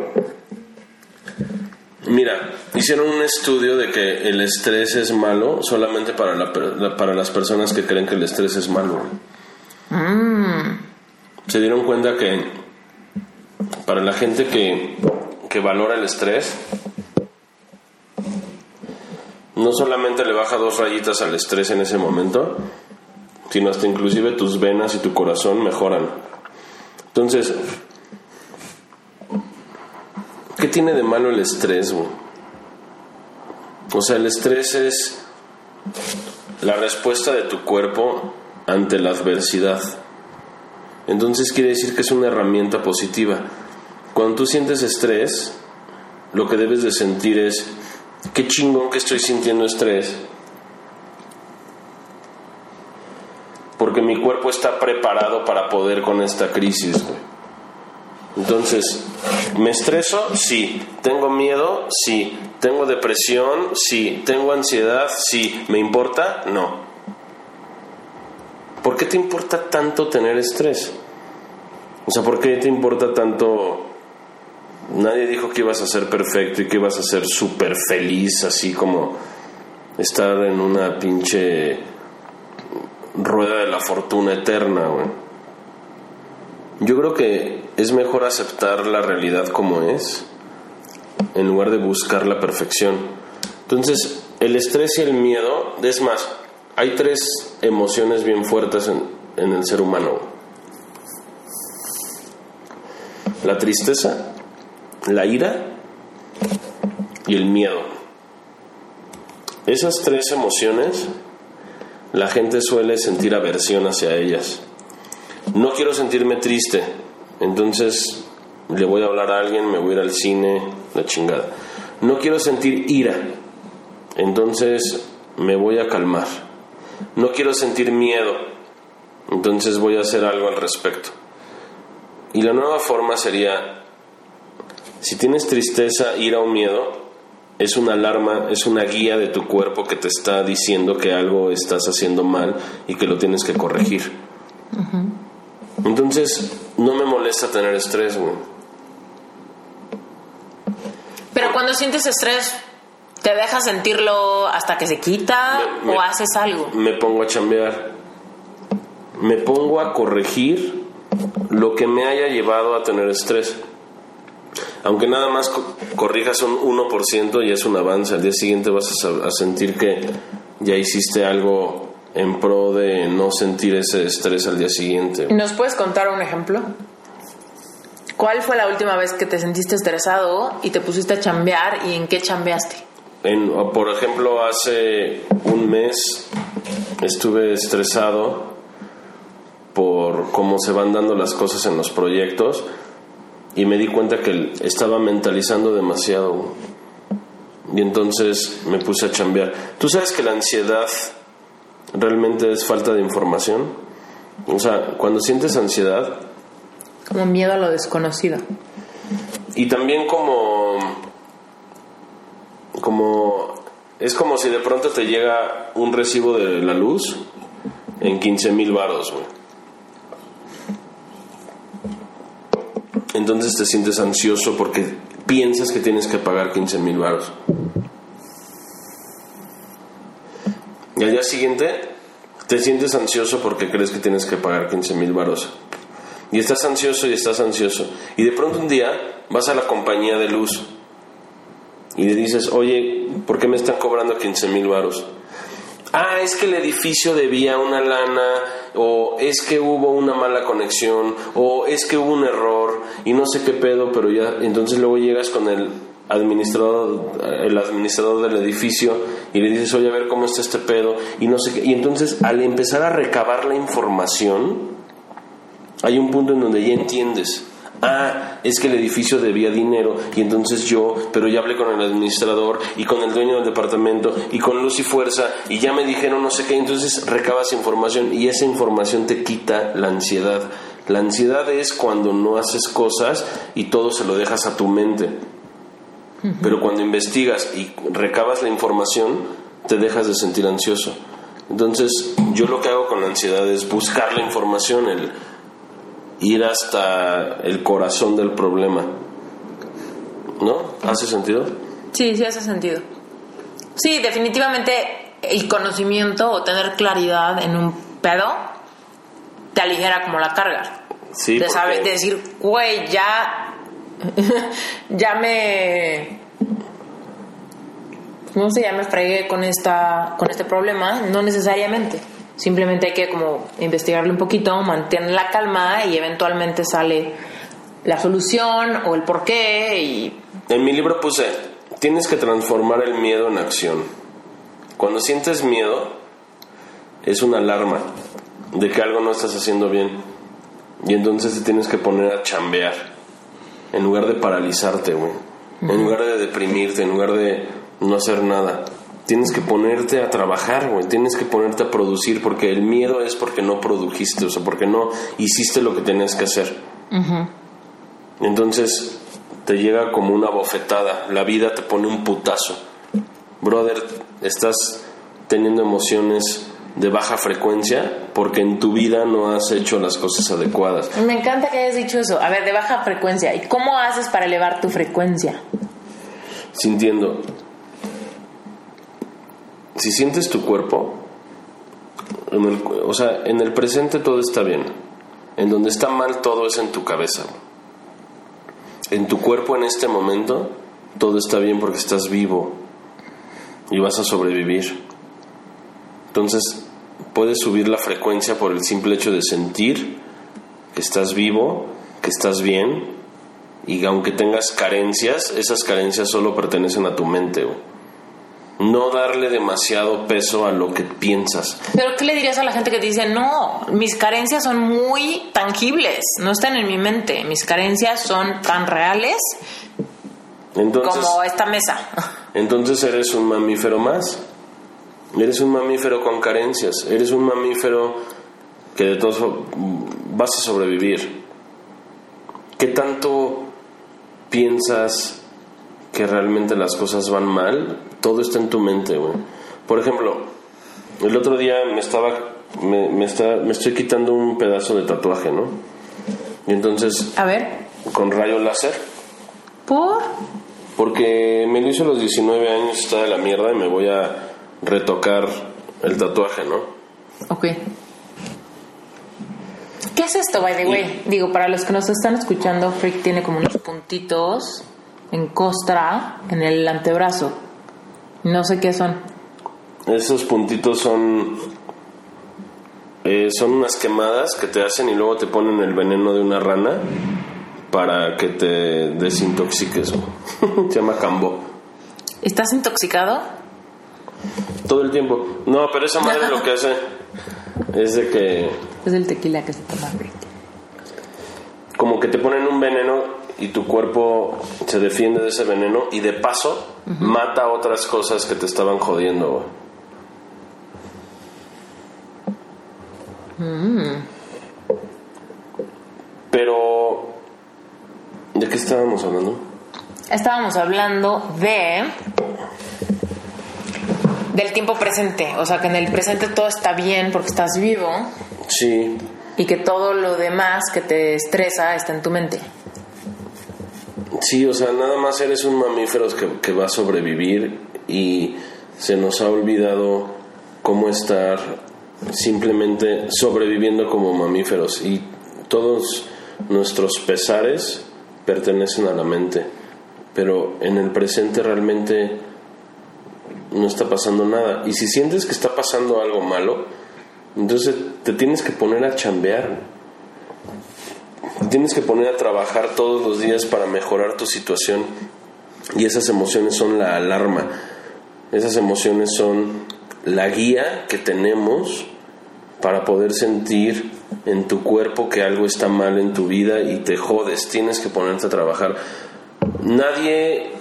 Mira, hicieron un estudio de que el estrés es malo solamente para, la para las personas que creen que el estrés es malo. Se dieron cuenta que para la gente que, que valora el estrés, no solamente le baja dos rayitas al estrés en ese momento, sino hasta inclusive tus venas y tu corazón mejoran. Entonces, ¿qué tiene de malo el estrés? güey? O sea, el estrés es la respuesta de tu cuerpo ante la adversidad. Entonces quiere decir que es una herramienta positiva. Cuando tú sientes estrés, lo que debes de sentir es, qué chingón que estoy sintiendo estrés. Porque mi cuerpo está preparado para poder con esta crisis, güey. Entonces, ¿me estreso? Sí. ¿Tengo miedo? Sí. ¿Tengo depresión? Sí. ¿Tengo ansiedad? Sí. ¿Me importa? No. ¿Por qué te importa tanto tener estrés? O sea, ¿por qué te importa tanto? Nadie dijo que ibas a ser perfecto y que ibas a ser súper feliz, así como estar en una pinche rueda de la fortuna eterna, güey. Yo creo que es mejor aceptar la realidad como es en lugar de buscar la perfección. Entonces, el estrés y el miedo, es más, hay tres emociones bien fuertes en, en el ser humano. La tristeza, la ira y el miedo. Esas tres emociones, la gente suele sentir aversión hacia ellas. No quiero sentirme triste, entonces le voy a hablar a alguien, me voy a ir al cine, la chingada. no quiero sentir ira, entonces me voy a calmar. No quiero sentir miedo, entonces voy a hacer algo al respecto. Y la nueva forma sería, si tienes tristeza, ira o miedo, es una alarma, es una guía de tu cuerpo que te está diciendo que algo estás haciendo mal y que lo tienes que corregir. Entonces, no me molesta tener estrés, güey. Pero cuando sientes estrés, ¿te dejas sentirlo hasta que se quita Me- o haces algo? Me pongo a chambear. Me pongo a corregir lo que me haya llevado a tener estrés. Aunque nada más co- corrijas un 1% y es un avance, al día siguiente vas a sentir que ya hiciste algo en pro de no sentir ese estrés al día siguiente. ¿Nos puedes contar un ejemplo? ¿Cuál fue la última vez que te sentiste estresado y te pusiste a chambear y en qué chambeaste? En, por ejemplo, hace un mes estuve estresado por cómo se van dando las cosas en los proyectos y me di cuenta que estaba mentalizando demasiado. Y entonces me puse a chambear. ¿Tú sabes que la ansiedad realmente es falta de información? O sea, cuando sientes ansiedad, Como miedo a lo desconocido. y también como como es como si de pronto te llega un recibo de la luz en 15 mil varos güey. entonces te sientes ansioso porque piensas que tienes que pagar 15 mil varos y al día siguiente te sientes ansioso porque crees que tienes que pagar 15 mil varos y estás ansioso y estás ansioso. Y de pronto un día vas a la compañía de luz y le dices, oye, ¿por qué me están cobrando 15 mil varos? Ah, es que el edificio debía una lana, o es que hubo una mala conexión, o es que hubo un error, y no sé qué pedo, pero ya, entonces luego llegas con el administrador, el administrador del edificio y le dices, oye, a ver cómo está este pedo, y no sé qué, y entonces al empezar a recabar la información, hay un punto en donde ya entiendes. Ah, es que el edificio debía dinero y entonces yo, pero ya hablé con el administrador y con el dueño del departamento y con Luz y Fuerza y ya me dijeron no sé qué, entonces recabas información y esa información te quita la ansiedad. La ansiedad es cuando no haces cosas y todo se lo dejas a tu mente. Pero cuando investigas y recabas la información, te dejas de sentir ansioso. Entonces, yo lo que hago con la ansiedad es buscar la información, el ir hasta el corazón del problema. ¿No? ¿Hace sentido? Sí, sí hace sentido. Sí, definitivamente el conocimiento o tener claridad en un pedo te aligera como la carga. Sí, de, saber, de decir, güey, ya, ya me, no sé, ya me fregué con esta, con este problema, no necesariamente. Simplemente hay que como investigarle un poquito, mantener la calma y eventualmente sale la solución o el porqué y En mi libro puse, tienes que transformar el miedo en acción. Cuando sientes miedo, es una alarma de que algo no estás haciendo bien. Y entonces te tienes que poner a chambear. En lugar de paralizarte, güey. En lugar de deprimirte, en lugar de no hacer nada. Tienes que ponerte a trabajar, güey. Tienes que ponerte a producir porque el miedo es porque no produjiste, o sea, porque no hiciste lo que tenías que hacer. Entonces te llega como una bofetada, la vida te pone un putazo. Brother, estás teniendo emociones de baja frecuencia porque en tu vida no has hecho las cosas adecuadas. Me encanta que hayas dicho eso. A ver, de baja frecuencia. ¿Y cómo haces para elevar tu frecuencia? Sintiendo, si sientes tu cuerpo, en el, o sea, en el presente todo está bien. En donde está mal todo es en tu cabeza. En tu cuerpo en este momento todo está bien porque estás vivo y vas a sobrevivir. Entonces puedes subir la frecuencia por el simple hecho de sentir que estás vivo, que estás bien y aunque tengas carencias, esas carencias solo pertenecen a tu mente. güey. No darle demasiado peso a lo que piensas. Pero ¿qué le dirías a la gente que te dice, no, mis carencias son muy tangibles, no están en mi mente, mis carencias son tan reales Entonces, como esta mesa. entonces eres un mamífero más. Eres un mamífero con carencias. Eres un mamífero que de todos fo- vas a sobrevivir. ¿Qué tanto piensas que realmente las cosas van mal? Todo está en tu mente, güey. Por ejemplo, el otro día me estaba me, me está, me estoy quitando un pedazo de tatuaje, ¿no? Y entonces A ver, con rayo láser ¿por? porque me lo hizo a los 19 años, está de la mierda y me voy a retocar el tatuaje, ¿no? Ok. ¿Qué es esto, by the way? Digo, para los que nos están escuchando, Freak tiene como unos puntitos en costra en el antebrazo. No sé qué son. Esos puntitos son eh, son unas quemadas que te hacen y luego te ponen el veneno de una rana para que te desintoxiques. [laughs] Se llama cambo. ¿Estás intoxicado? Todo el tiempo. No, pero esa madre lo que hace es de que Es el tequila que se toma como que te ponen un veneno y tu cuerpo se defiende de ese veneno y de paso mata otras cosas que te estaban jodiendo. güey. Pero ¿de qué estábamos hablando? Estábamos hablando de del tiempo presente, o sea que en el presente todo está bien porque estás vivo Sí, y que todo lo demás que te estresa está en tu mente. sí, o sea, nada más eres un mamífero que, que va a sobrevivir y se nos ha olvidado cómo estar simplemente sobreviviendo como mamíferos y todos nuestros pesares pertenecen a la mente, pero en el presente realmente no está pasando nada. Y si sientes que está pasando algo malo, entonces te tienes que poner a chambear. Te tienes que poner a trabajar todos los días para mejorar tu situación. Y esas emociones son la alarma. Esas emociones son la guía que tenemos para poder sentir en tu cuerpo que algo está mal en tu vida y te jodes. Tienes que ponerte a trabajar. Nadie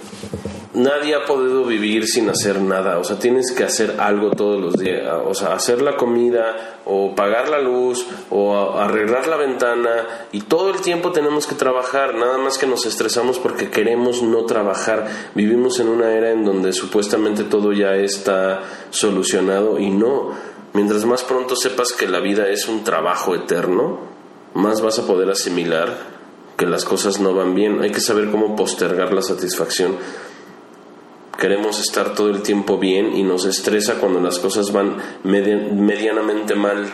nadie ha podido vivir sin hacer nada, o sea, tienes que hacer algo todos los días, o sea, hacer la comida o pagar la luz o arreglar la ventana y todo el tiempo tenemos que trabajar, nada más que nos estresamos porque queremos no trabajar. Vivimos en una era en donde supuestamente todo ya está solucionado y no. Mientras más pronto sepas que la vida es un trabajo eterno, más vas a poder asimilar que las cosas no van bien. Hay que saber cómo postergar la satisfacción queremos estar todo el tiempo bien y nos estresa cuando las cosas van media- medianamente mal.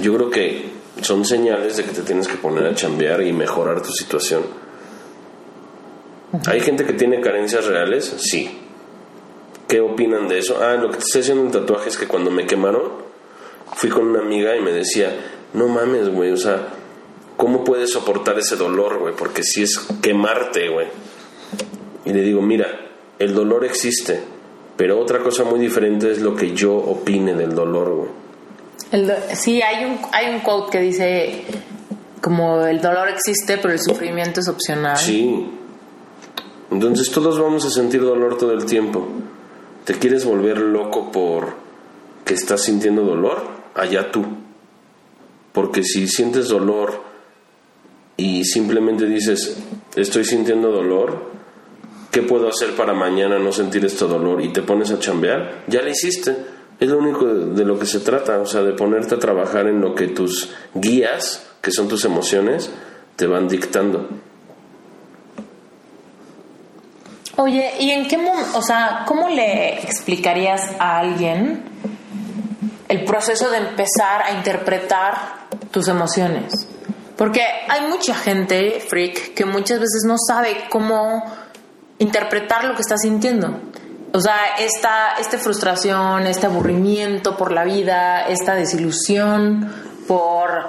Yo creo que son señales de que te tienes que poner a chambear y mejorar tu situación. ¿Hay gente que tiene carencias reales? Sí. ¿Qué opinan de eso? Ah, lo que te estoy haciendo el tatuaje es que cuando me quemaron, fui con una amiga y me decía, no mames, güey, o sea, ¿cómo puedes soportar ese dolor, güey? Porque si es quemarte, güey. Y le digo, mira, el dolor existe, pero otra cosa muy diferente es lo que yo opine del dolor, güey. El do- sí, hay un, hay un quote que dice como el dolor existe, pero el sufrimiento es opcional. Sí. Entonces todos vamos a sentir dolor todo el tiempo. ¿Te quieres volver loco por que estás sintiendo dolor? Allá tú. Porque si sientes dolor y simplemente dices, estoy sintiendo dolor, ¿qué puedo hacer para mañana no sentir este dolor? Y te pones a chambear, ya lo hiciste. Es lo único de, lo que se trata, o sea, de ponerte a trabajar en lo que tus guías, que son tus emociones, te van dictando. Oye, ¿y en qué momento, o sea, cómo le explicarías a alguien el proceso de empezar a interpretar tus emociones? Porque hay mucha gente, freak, que muchas veces no sabe cómo interpretar lo que está sintiendo. O sea, esta, esta frustración, este aburrimiento por la vida, esta desilusión por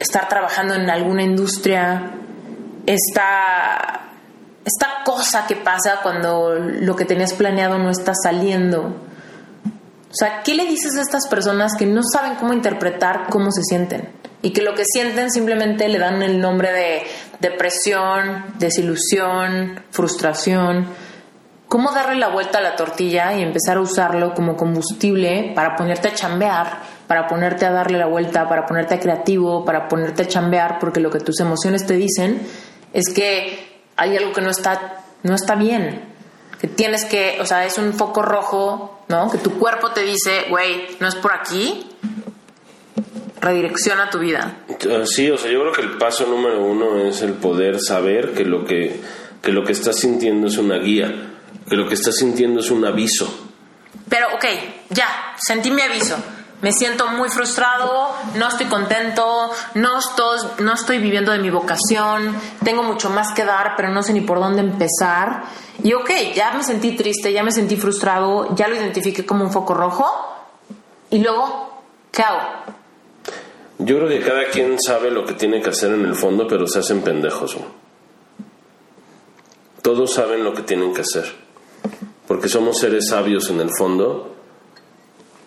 estar trabajando en alguna industria, esta, esta cosa que pasa cuando lo que tenías planeado no está saliendo. O sea, ¿qué le dices a estas personas que no saben cómo interpretar cómo se sienten? y que lo que sienten simplemente le dan el nombre de depresión, desilusión, frustración. ¿Cómo darle la vuelta a la tortilla y empezar a usarlo como combustible para ponerte a chambear, para ponerte a darle la vuelta, para ponerte a creativo, para ponerte a chambear, porque lo que tus emociones te dicen es que hay algo que no está, no está bien, que tienes que, o sea, es un foco rojo, ¿no? Que tu cuerpo te dice, güey, no es por aquí, redirecciona tu vida. Ah, sí, o sea, yo creo que el paso número uno es el poder saber que lo que, que lo que estás sintiendo es una guía, que lo que estás sintiendo es un aviso. Pero, ok, ya, sentí mi aviso. Me siento muy frustrado, no estoy contento, no estoy, no estoy viviendo de mi vocación, tengo mucho más que dar, pero no sé ni por dónde empezar. Y ok, ya me sentí triste, ya me sentí frustrado, ya lo identifiqué como un foco rojo. Y luego, ¿qué hago? Yo creo que cada quien sabe lo que tiene que hacer en el fondo, pero se hacen pendejos. Todos saben lo que tienen que hacer, porque somos seres sabios en el fondo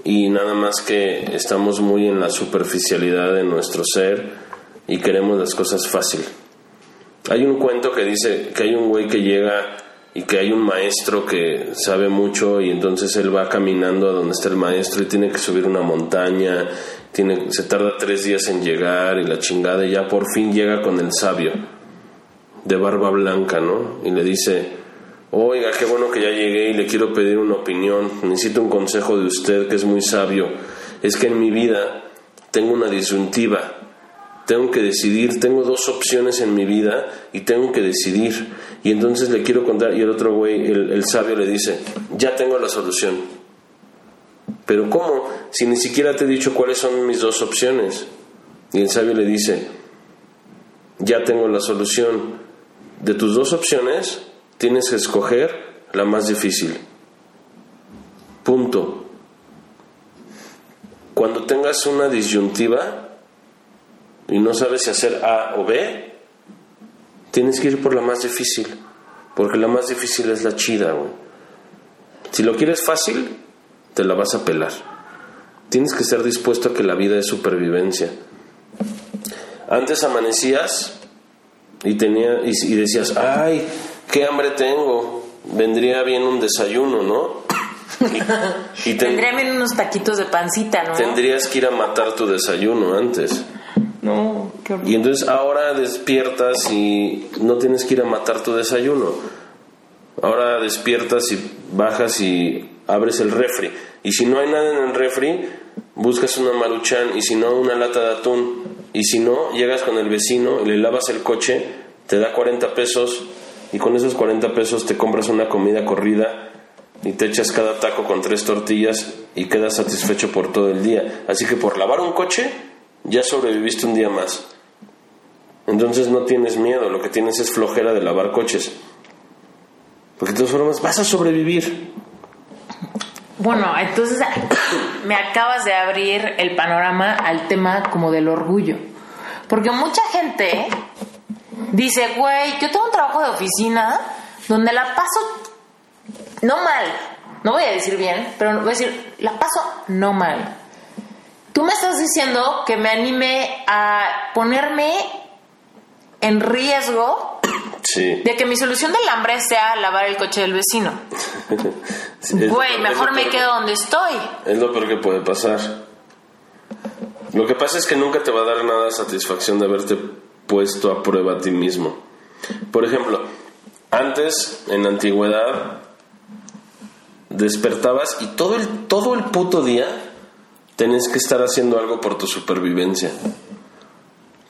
y nada más que estamos muy en la superficialidad de nuestro ser y queremos las cosas fácil. Hay un cuento que dice que hay un güey que llega y que hay un maestro que sabe mucho y entonces él va caminando a donde está el maestro y tiene que subir una montaña tiene, se tarda tres días en llegar y la chingada y ya por fin llega con el sabio de barba blanca, ¿no? Y le dice, oiga, qué bueno que ya llegué y le quiero pedir una opinión, necesito un consejo de usted que es muy sabio. Es que en mi vida tengo una disyuntiva, tengo que decidir, tengo dos opciones en mi vida y tengo que decidir. Y entonces le quiero contar y el otro güey, el sabio le dice, ya tengo la solución pero ¿cómo? Si ni siquiera te he dicho cuáles son mis dos opciones. Y el sabio le dice, ya tengo la solución. De tus dos opciones, tienes que escoger la más difícil. Punto. Cuando tengas una disyuntiva y no sabes si hacer A o B, tienes que ir por la más difícil, porque la más difícil es la chida. Si lo quieres fácil, te la vas a pelar. Tienes que estar dispuesto a que la vida es supervivencia. Antes amanecías y, tenía, y, decías, ay, qué hambre tengo, vendría bien un desayuno, ¿no? Y, [laughs] Tendría bien unos taquitos de pancita, ¿no? Tendrías que ir a matar tu desayuno antes. No, qué Y entonces ahora despiertas y no tienes que ir a matar tu desayuno. Ahora despiertas y bajas y abres el refri. Y si no hay nada en el refri, buscas una maruchan y si no, una lata de atún. Y si no, llegas con el vecino y le lavas el coche, te da 40 pesos y con esos 40 pesos te compras una comida corrida y te echas cada taco con tres tortillas y quedas satisfecho por todo el día. Así que por lavar un coche, ya sobreviviste un día más. Entonces no tienes miedo, lo que tienes es flojera de lavar coches. Porque de todas formas vas a sobrevivir. Bueno, entonces [coughs] me acabas de abrir el panorama al tema como del orgullo. Porque mucha gente dice, güey, yo tengo un trabajo de oficina donde la paso no mal. No voy a decir bien, pero voy a decir, la paso no mal. Tú me estás diciendo que me anime a ponerme en riesgo de que mi solución del hambre sea lavar el coche del vecino. [laughs] Güey, mejor me quedo donde estoy. Es lo peor que puede pasar. Lo que pasa es que nunca te va a dar nada satisfacción de haberte puesto a prueba a ti mismo. Por ejemplo, antes, en la antigüedad, despertabas y todo el, todo el puto día tenías que estar haciendo algo por tu supervivencia.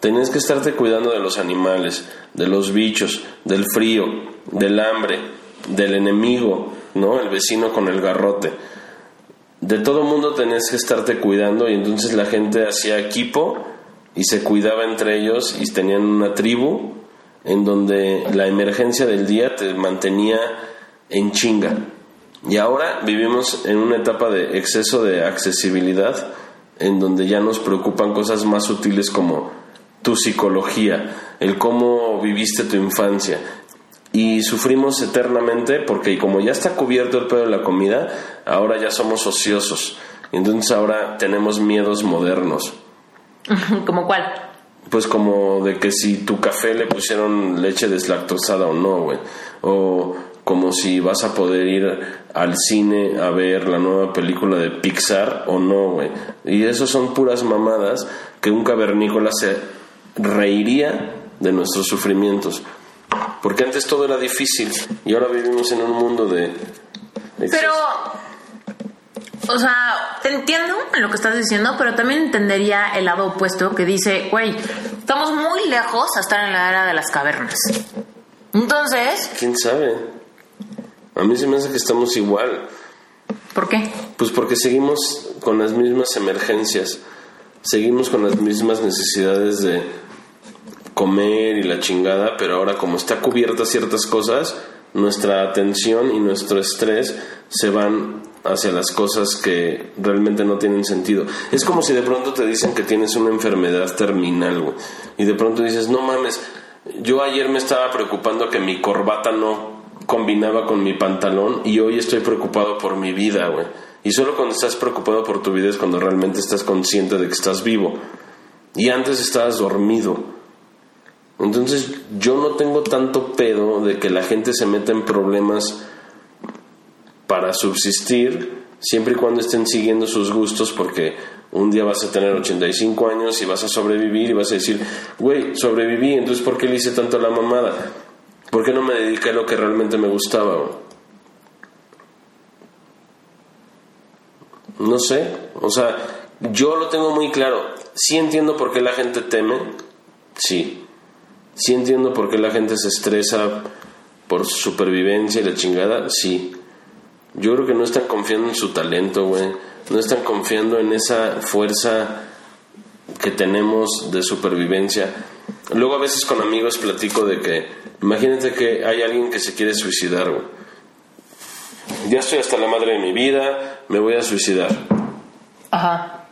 Tenías que estarte cuidando de los animales, de los bichos, del frío, del hambre, del enemigo, ¿no? El vecino con el garrote. De todo mundo tenías que estarte cuidando y entonces la gente hacía equipo y se cuidaba entre ellos y tenían una tribu en donde la emergencia del día te mantenía en chinga. Y ahora vivimos en una etapa de exceso de accesibilidad en donde ya nos preocupan cosas más sutiles como tu psicología, el cómo viviste tu infancia. Y sufrimos eternamente porque como ya está cubierto el pedo de la comida, ahora ya somos ociosos. Entonces ahora tenemos miedos modernos. [laughs] ¿Como cuál? Pues como de que si tu café le pusieron leche deslactosada o no, güey. O como si vas a poder ir al cine a ver la nueva película de Pixar o no, güey. Y eso son puras mamadas que un cavernícola se reiría de nuestros sufrimientos. Porque antes todo era difícil y ahora vivimos en un mundo de... Pero, o sea, te entiendo en lo que estás diciendo, pero también entendería el lado opuesto que dice, güey, estamos muy lejos a estar en la era de las cavernas. Entonces... ¿Quién sabe? A mí se me hace que estamos igual. ¿Por qué? Pues porque seguimos con las mismas emergencias, seguimos con las mismas necesidades de comer y la chingada, pero ahora como está cubierta ciertas cosas, nuestra atención y nuestro estrés se van hacia las cosas que realmente no tienen sentido. Es como si de pronto te dicen que tienes una enfermedad terminal, y de pronto dices, no mames, yo ayer me estaba preocupando que mi corbata no combinaba con mi pantalón y hoy estoy preocupado por mi vida, güey. Y solo cuando estás preocupado por tu vida es cuando realmente estás consciente de que estás vivo. Y antes estabas dormido. Entonces yo no tengo tanto pedo de que la gente se meta en problemas para subsistir, siempre y cuando estén siguiendo sus gustos, porque un día vas a tener 85 años y vas a sobrevivir y vas a decir, güey, sobreviví, entonces ¿por qué le hice tanto la mamada? ¿Por qué no me dediqué a lo que realmente me gustaba? No sé, o sea, yo lo tengo muy claro. Sí entiendo por qué la gente teme, sí. Sí entiendo por qué la gente se estresa por su supervivencia y la chingada, sí. Yo creo que no están confiando en su talento, güey. No están confiando en esa fuerza que tenemos de supervivencia. Luego a veces con amigos platico de que, imagínate que hay alguien que se quiere suicidar, güey. Ya estoy hasta la madre de mi vida, me voy a suicidar. Ajá.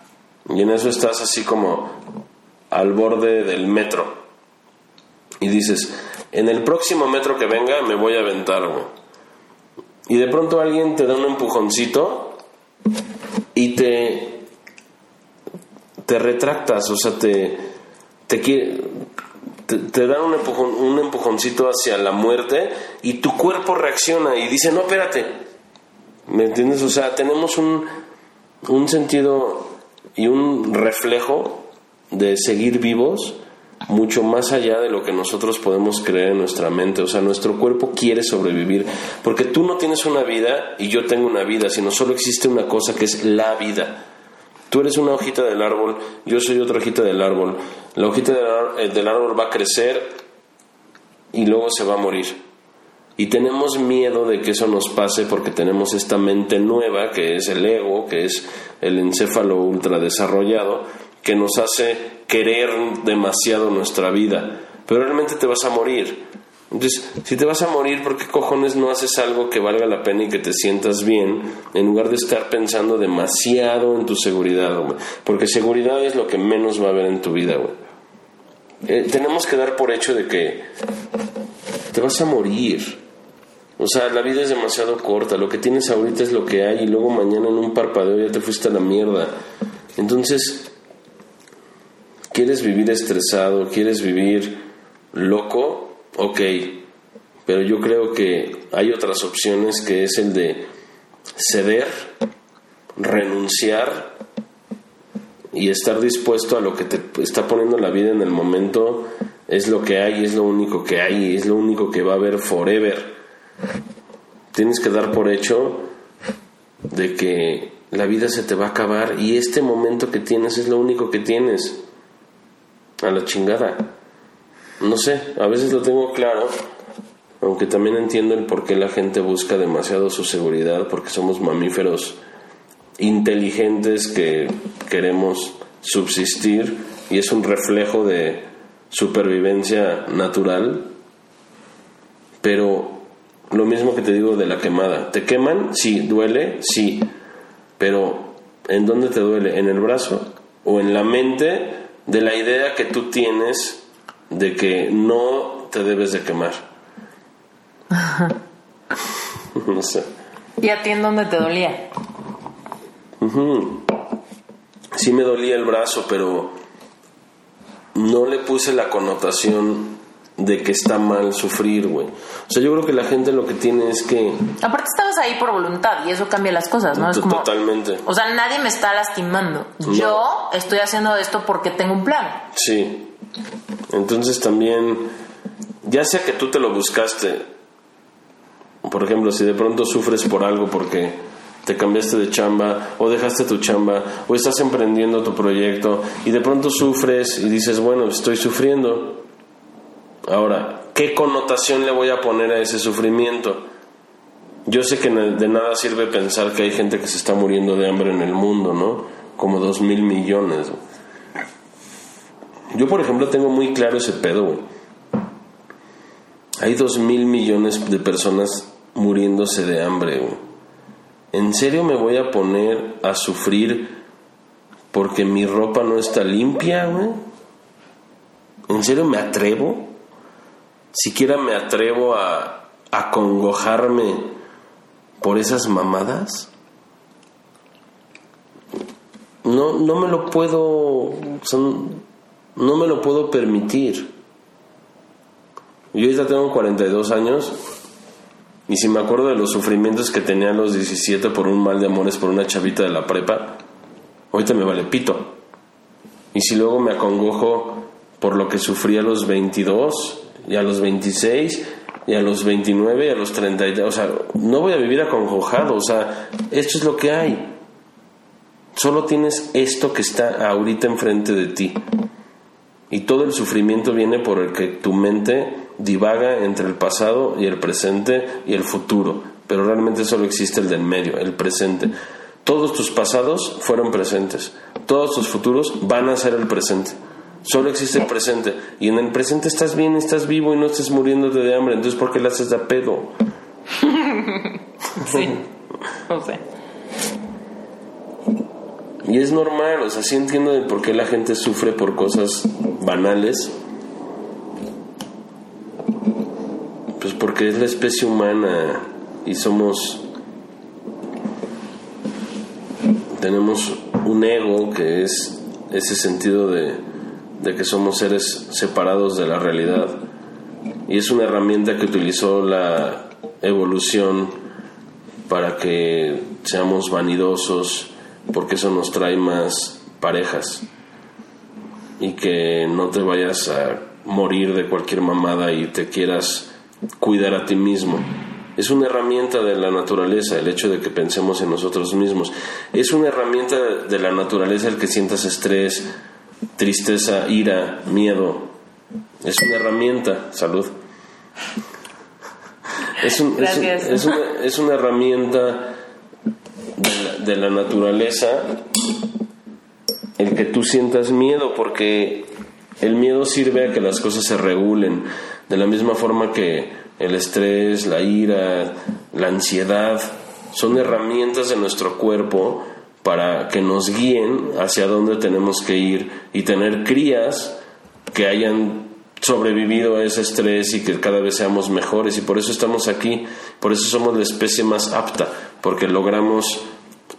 Y en eso estás así como al borde del metro. Y dices, en el próximo metro que venga me voy a aventar, güey. Y de pronto alguien te da un empujoncito y te te retractas, o sea, te te, te, dan un, un empujoncito hacia la muerte y tu cuerpo reacciona y dice, no, espérate. ¿Me entiendes? O sea, tenemos un, un sentido y un reflejo de seguir vivos mucho más allá de lo que nosotros podemos creer en nuestra mente. O sea, nuestro cuerpo quiere sobrevivir, porque tú no tienes una vida y yo tengo una vida, sino solo existe una cosa que es la vida. Tú eres una hojita del árbol, yo soy otra hojita del árbol. La hojita eh, del árbol va a crecer y luego se va a morir. Y tenemos miedo de que eso nos pase porque tenemos esta mente nueva, que es el ego, que es el encéfalo ultradesarrollado, que nos hace querer demasiado nuestra vida. Pero realmente te vas a morir. Entonces, si te vas a morir, ¿por qué cojones no haces algo que valga la pena y que te sientas bien en lugar de estar pensando demasiado en tu seguridad? Porque seguridad es lo que menos va a haber en tu vida. Eh, tenemos que dar por hecho de que te vas a morir. O sea, la vida es demasiado corta. Lo que tienes ahorita es lo que hay y luego mañana en un parpadeo ya te fuiste a la mierda. Entonces, ¿quieres vivir estresado? ¿Quieres vivir loco? ok, pero yo creo que hay otras opciones que es el de ceder, renunciar y estar dispuesto a lo que te está poniendo la vida en el momento es lo que hay, es lo único que hay, es lo único que va a haber forever. Tienes que dar por hecho de que la vida se te va a acabar y este momento que tienes es lo único que tienes. A la chingada. No sé, a veces lo tengo claro, aunque también entiendo el por qué la gente busca demasiado su seguridad, porque somos mamíferos inteligentes que queremos subsistir y es un reflejo de supervivencia natural. Pero lo mismo que te digo de la quemada, ¿te queman? Sí, duele, sí, pero ¿en dónde te duele? ¿En el brazo o en la mente de la idea que tú tienes de que no te debes de quemar. [laughs] no sé. ¿Y a ti en dónde te dolía? Sí me dolía el brazo, pero no le puse la connotación de que está mal sufrir, güey. O sea, yo creo que la gente lo que tiene es que... Aparte estabas ahí por voluntad y eso cambia las cosas, ¿no? Es como, Totalmente. O sea, nadie me está lastimando. Yo estoy haciendo esto porque tengo un plan. Sí. Entonces también, ya sea que tú te lo buscaste, por ejemplo, si de pronto sufres por algo porque te cambiaste de chamba o dejaste tu chamba o estás emprendiendo tu proyecto y de pronto sufres y dices, bueno, estoy sufriendo Ahora, ¿qué connotación le voy a poner a ese sufrimiento? Yo sé que de nada sirve pensar que hay gente que se está muriendo de hambre en el mundo, ¿no? Como dos mil millones. Yo, por ejemplo, tengo muy claro ese pedo, güey. Hay dos mil millones de personas muriéndose de hambre, güey. ¿En serio me voy a poner a sufrir porque mi ropa no está limpia, güey? ¿En serio me atrevo? Siquiera me atrevo a acongojarme por esas mamadas. No, no me lo puedo, no me lo puedo permitir. Yo ya tengo 42 años y si me acuerdo de los sufrimientos que tenía a los 17 por un mal de amores por una chavita de la prepa, ahorita me vale pito. Y si luego me acongojo por lo que sufrí a los 22, y a los 26 y a los 29 y a los 30, o sea, no voy a vivir acongojado, o sea, esto es lo que hay. Solo tienes esto que está ahorita enfrente de ti. Y todo el sufrimiento viene por el que tu mente divaga entre el pasado y el presente y el futuro. Pero realmente solo existe el del medio, el presente. Todos tus pasados fueron presentes. Todos tus futuros van a ser el presente. Solo existe el presente. Y en el presente estás bien, estás vivo y no estás muriéndote de hambre. Entonces, ¿por qué le haces de pedo? [laughs] sí, no sé. Y es normal, o sea, sí entiendo de por qué la gente sufre por cosas banales. Pues porque es la especie humana y somos. Tenemos un ego que es ese sentido de de que somos seres separados de la realidad. Y es una herramienta que utilizó la evolución para que seamos vanidosos, porque eso nos trae más parejas. Y que no te vayas a morir de cualquier mamada y te quieras cuidar a ti mismo. Es una herramienta de la naturaleza el hecho de que pensemos en nosotros mismos. Es una herramienta de la naturaleza el que sientas estrés, tristeza, ira, miedo. Es una herramienta, salud. Es, una, herramienta de la, naturaleza el que tú sientas miedo, porque el miedo sirve a que las cosas se regulen, de la misma forma que el estrés, la ira, la ansiedad, son herramientas de nuestro cuerpo para que nos guíen hacia dónde tenemos que ir y tener crías que hayan sobrevivido a ese estrés y que cada vez seamos mejores y por eso estamos aquí, por eso somos la especie más apta, porque logramos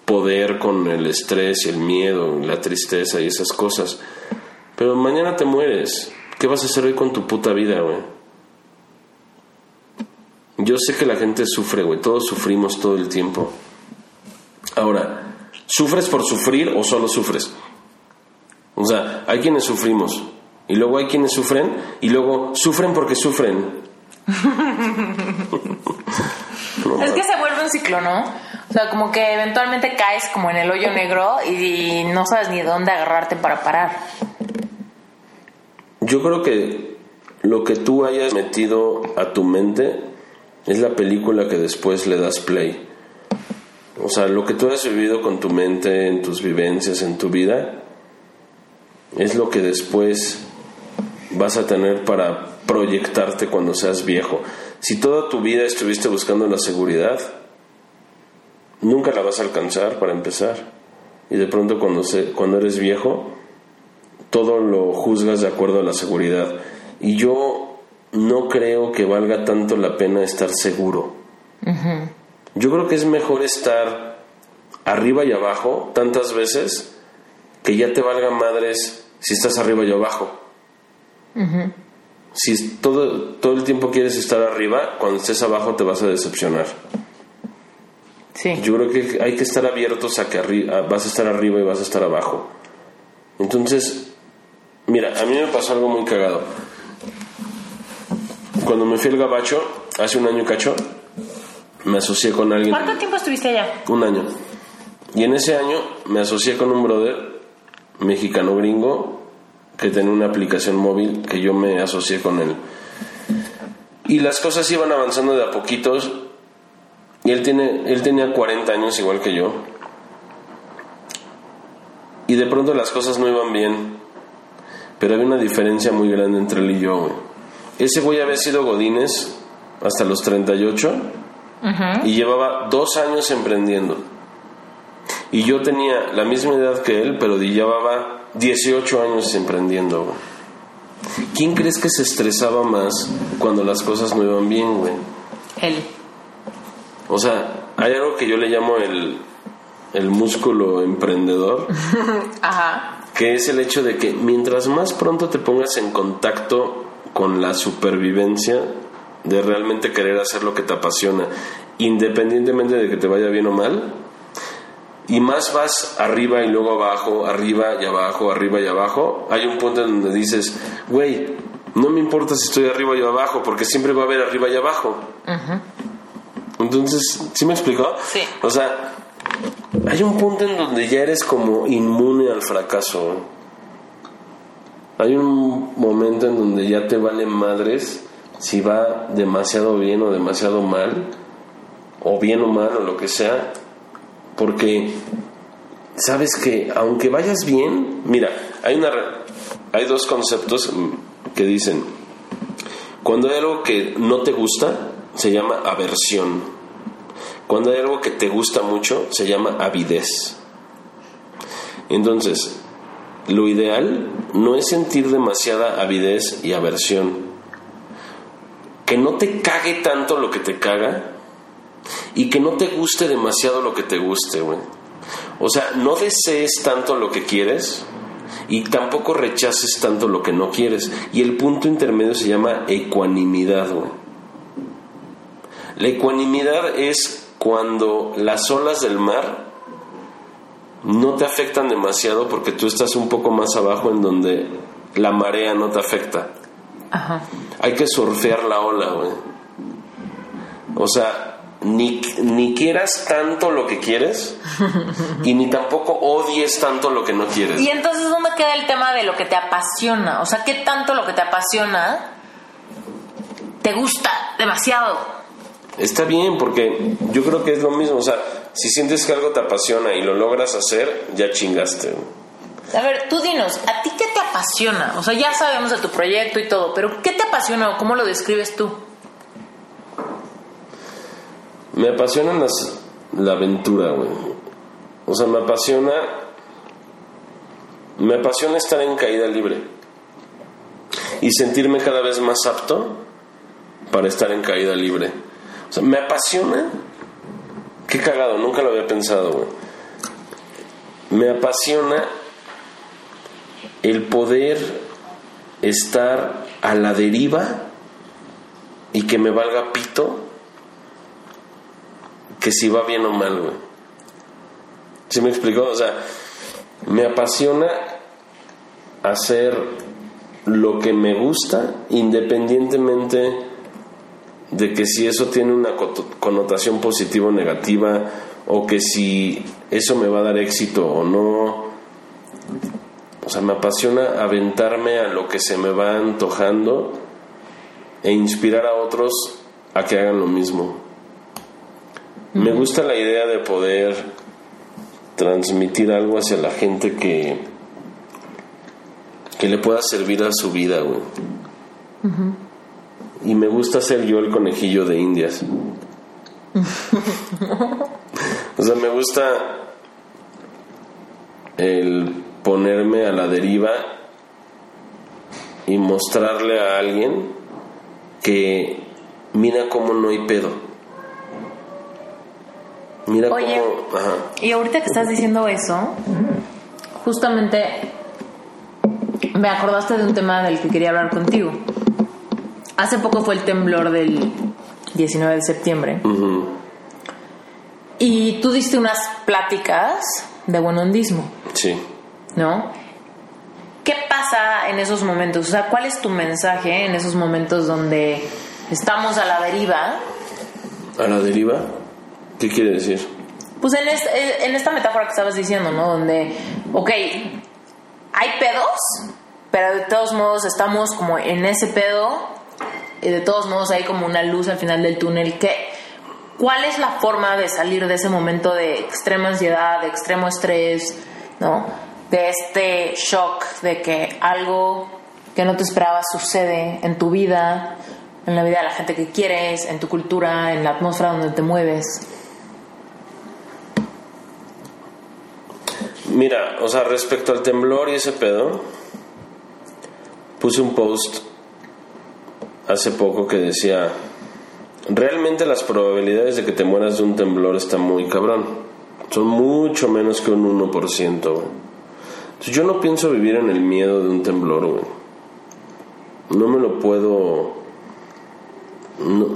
poder con el estrés y el miedo, la tristeza y esas cosas. Pero mañana te mueres, ¿qué vas a hacer hoy con tu puta vida, güey? Yo sé que la gente sufre, güey, todos sufrimos todo el tiempo. Ahora, ¿Sufres por sufrir o solo sufres? O sea, hay quienes sufrimos y luego hay quienes sufren y luego sufren porque sufren. [laughs] es que se vuelve un ciclo, ¿no? O sea, como que eventualmente caes como en el hoyo negro y no sabes ni dónde agarrarte para parar. Yo creo que lo que tú hayas metido a tu mente es la película que después le das play. O sea, lo que tú has vivido con tu mente, en tus vivencias, en tu vida, es lo que después vas a tener para proyectarte cuando seas viejo. Si toda tu vida estuviste buscando la seguridad, nunca la vas a alcanzar para empezar. Y de pronto cuando, se, cuando eres viejo, todo lo juzgas de acuerdo a la seguridad. Y yo no creo que valga tanto la pena estar seguro. Yo creo que es mejor estar arriba y abajo tantas veces que ya te valga madres si estás arriba y abajo. Si todo, todo el tiempo quieres estar arriba, cuando estés abajo te vas a decepcionar. Sí. Yo creo que hay que estar abiertos a que arriba, vas a estar arriba y vas a estar abajo. Entonces, mira, a mí me pasó algo muy cagado. Cuando me fui al gabacho, hace un año cacho, me asocié con alguien. ¿Cuánto tiempo estuviste allá? Un año. Y en ese año me asocié con un brother mexicano gringo que tenía una aplicación móvil que yo me asocié con él. Y las cosas iban avanzando de a poquitos. Y él, tiene, él tenía 40 años igual que yo. Y de pronto las cosas no iban bien. Pero había una diferencia muy grande entre él y yo. Ese güey había sido Godínez hasta los 38 y llevaba dos años emprendiendo. Y yo tenía la misma edad que él, pero llevaba 18 años emprendiendo. güey. ¿Quién crees que se estresaba más cuando las cosas no iban bien, güey? Él. O sea, hay algo que yo le llamo el, el músculo emprendedor, [laughs] Ajá. que es el hecho de que mientras más pronto te pongas en contacto con la supervivencia de realmente querer hacer lo que te apasiona, independientemente de que te vaya bien o mal, y más vas arriba y luego abajo, arriba y abajo, arriba y abajo, hay un punto en donde dices, güey, no me importa si estoy arriba y abajo, porque siempre va a haber arriba y abajo. Entonces, ¿sí me explicó? Sí. O sea, hay un punto en donde ya eres como inmune al fracaso. Hay un momento en donde ya te vale madres si va demasiado bien o demasiado mal, o bien o mal o lo que sea, porque sabes que aunque vayas bien, mira, hay una hay dos conceptos mm, que dicen cuando hay algo que no te gusta se llama aversión. Cuando hay algo que te gusta mucho se llama avidez. Entonces, lo ideal no es sentir demasiada avidez y aversión. Que no te cague tanto lo que te caga y que no te guste demasiado lo que te guste, güey. O sea, no desees tanto lo que quieres y tampoco rechaces tanto lo que no quieres. Y el punto intermedio se llama ecuanimidad, güey. La ecuanimidad es cuando las olas del mar no te afectan demasiado porque tú estás un poco más abajo en donde la marea no te afecta. Ajá. Hay que surfear la ola, güey. O sea, ni, ni quieras tanto lo que quieres y ni tampoco odies tanto lo que no quieres. Y entonces, ¿dónde queda el tema de lo que te apasiona? O sea, ¿qué tanto lo que te apasiona te gusta demasiado? Está bien, porque yo creo que es lo mismo. O sea, si sientes que algo te apasiona y lo logras hacer, ya chingaste. güey. A ver, tú dinos, ¿a ti qué te apasiona? O sea, ya sabemos de tu proyecto y todo, pero ¿qué te apasiona o cómo lo describes tú? Me apasiona la aventura, güey. O sea, me apasiona. Me apasiona estar en caída libre. Y sentirme cada vez más apto para estar en caída libre. O sea, me apasiona. Qué cagado, nunca lo había pensado, güey. Me apasiona el poder estar a la deriva y que me valga pito que si va bien o mal, güey. ¿Sí me explicó? O sea, me apasiona hacer lo que me gusta independientemente de que si eso tiene una connotación positiva o negativa o que si eso me va a dar éxito o no. O sea, me apasiona aventarme a lo que se me va antojando e inspirar a otros a que hagan lo mismo. Me gusta la idea de poder transmitir algo hacia la gente que que le pueda servir a su vida, güey. Y me gusta ser yo el conejillo de Indias. [laughs] o sea, me gusta el ponerme a la deriva y mostrarle a alguien que mira cómo no hay pedo. Mira Oye. cómo... Ajá. Y ahorita que estás diciendo eso, justamente me acordaste de un tema del que quería hablar contigo. Hace poco fue el temblor del 19 de septiembre. Y tú diste unas pláticas de buenondismo, Sí. ¿No? ¿Qué pasa en esos momentos? O sea, ¿cuál es tu mensaje en esos momentos donde estamos a la deriva? ¿A la deriva? ¿Qué quiere decir? Pues en, es- en esta metáfora que estabas diciendo, ¿no? Donde, ok, hay pedos, pero de todos modos estamos como en ese pedo y de todos modos hay como una luz al final del túnel. ¿Qué, ¿Cuál es la forma de salir de ese momento de extrema ansiedad, de extremo estrés, ¿no? De este shock de que algo que no te esperabas sucede en tu vida, en la vida de la gente que quieres, en tu cultura, en la atmósfera donde te mueves. Mira, o sea, respecto al temblor y ese pedo, puse un post hace poco que decía, realmente las probabilidades de que te mueras de un temblor están muy cabrón. Son mucho menos que un 1%, güey. Yo no pienso vivir en el miedo de un temblor, güey. No me lo puedo... No,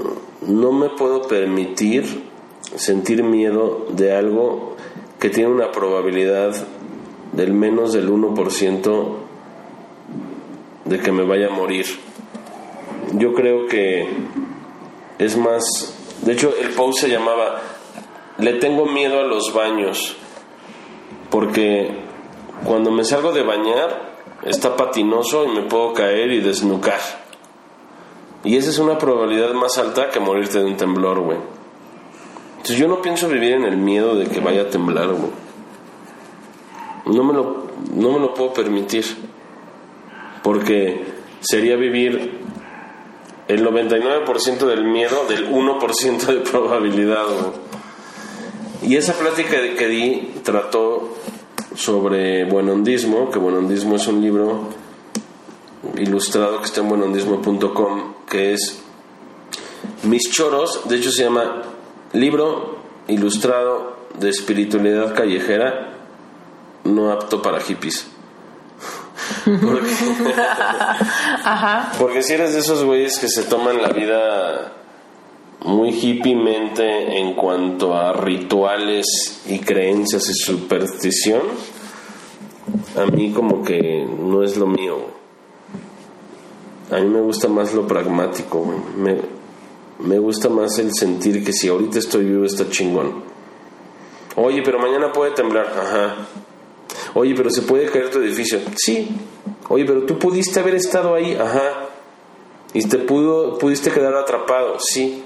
no me puedo permitir sentir miedo de algo que tiene una probabilidad del menos del 1% de que me vaya a morir. Yo creo que es más, de hecho el post se llamaba Le tengo miedo a los baños porque cuando me salgo de bañar está patinoso y me puedo caer y desnucar. Y esa es una probabilidad más alta que morirte de un temblor, güey. Entonces yo no pienso vivir en el miedo de que vaya a temblar, güey. No me lo, no me lo puedo permitir. Porque sería vivir el 99% del miedo del 1% de probabilidad, güey. Y esa plática que di trató sobre buenondismo, que buenondismo es un libro ilustrado que está en buenondismo.com, que es Mis choros, de hecho se llama Libro ilustrado de espiritualidad callejera, no apto para hippies. Porque, [laughs] Ajá. porque si eres de esos güeyes que se toman la vida muy hippiemente en cuanto a rituales y creencias y superstición, a mí como que no es lo mío. A mí me gusta más lo pragmático. Me, me gusta más el sentir que si ahorita estoy vivo está chingón. Oye, pero mañana puede temblar. Ajá. Oye, pero se puede caer tu edificio. Sí. Oye, pero tú pudiste haber estado ahí. Ajá. Y te pudo, pudiste quedar atrapado. Sí.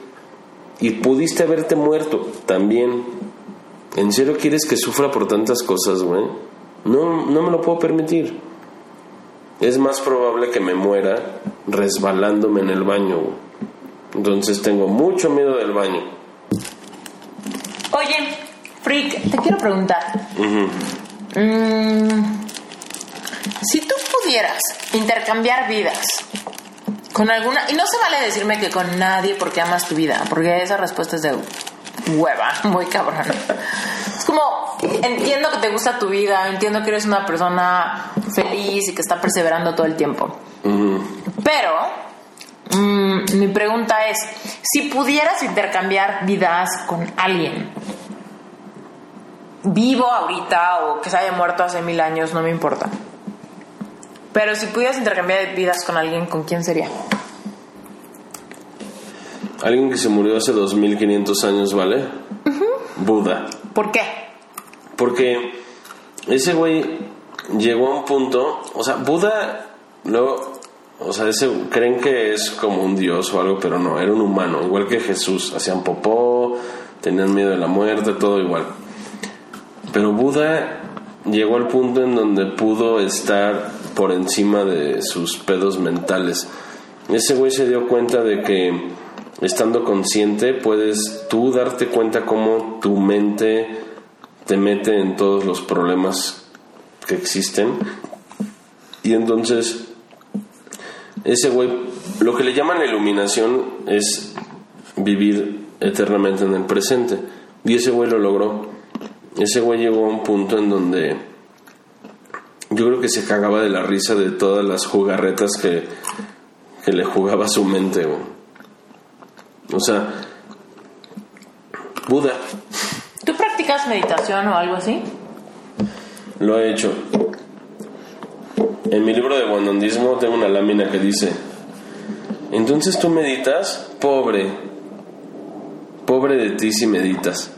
Y pudiste haberte muerto. También. ¿En serio quieres que sufra por tantas cosas, güey? No, no me lo puedo permitir. Es más probable que me muera resbalándome en el baño. güey. Entonces tengo mucho miedo del baño. Oye, Freak, te quiero preguntar. Mm, si tú pudieras intercambiar vidas con alguna... Y no se vale decirme que con nadie porque amas tu vida, porque esa respuesta es de hueva, [laughs] muy cabrón. Es como, entiendo que te gusta tu vida, entiendo que eres una persona feliz y que está perseverando todo el tiempo. Pero mm, mi pregunta es, si pudieras intercambiar vidas con alguien, vivo ahorita o que se haya muerto hace mil años, no me importa. Pero si pudieras intercambiar vidas con alguien, ¿con quién sería? Alguien que se murió hace 2500 años, ¿vale? Buda. ¿Por qué? Porque ese güey llegó a un punto, o sea, Buda, luego, o sea, ese, creen que es como un dios o algo, pero no, era un humano, igual que Jesús, hacían popó, tenían miedo de la muerte, todo igual. Pero Buda llegó al punto en donde pudo estar por encima de sus pedos mentales. Ese güey se dio cuenta de que estando consciente puedes tú darte cuenta cómo tu mente te mete en todos los problemas que existen. Y entonces, ese güey, lo que le llaman iluminación es vivir eternamente en el presente. Y ese güey lo logró. Ese güey llegó a un punto en donde yo creo que se cagaba de la risa de todas las jugarretas que, que le jugaba a su mente. güey. O sea, Buda, ¿Tú practicas meditación o algo así? lo he hecho. En mi libro de Guanondismo tengo una lámina que dice, entonces tú meditas, pobre, pobre de ti si meditas.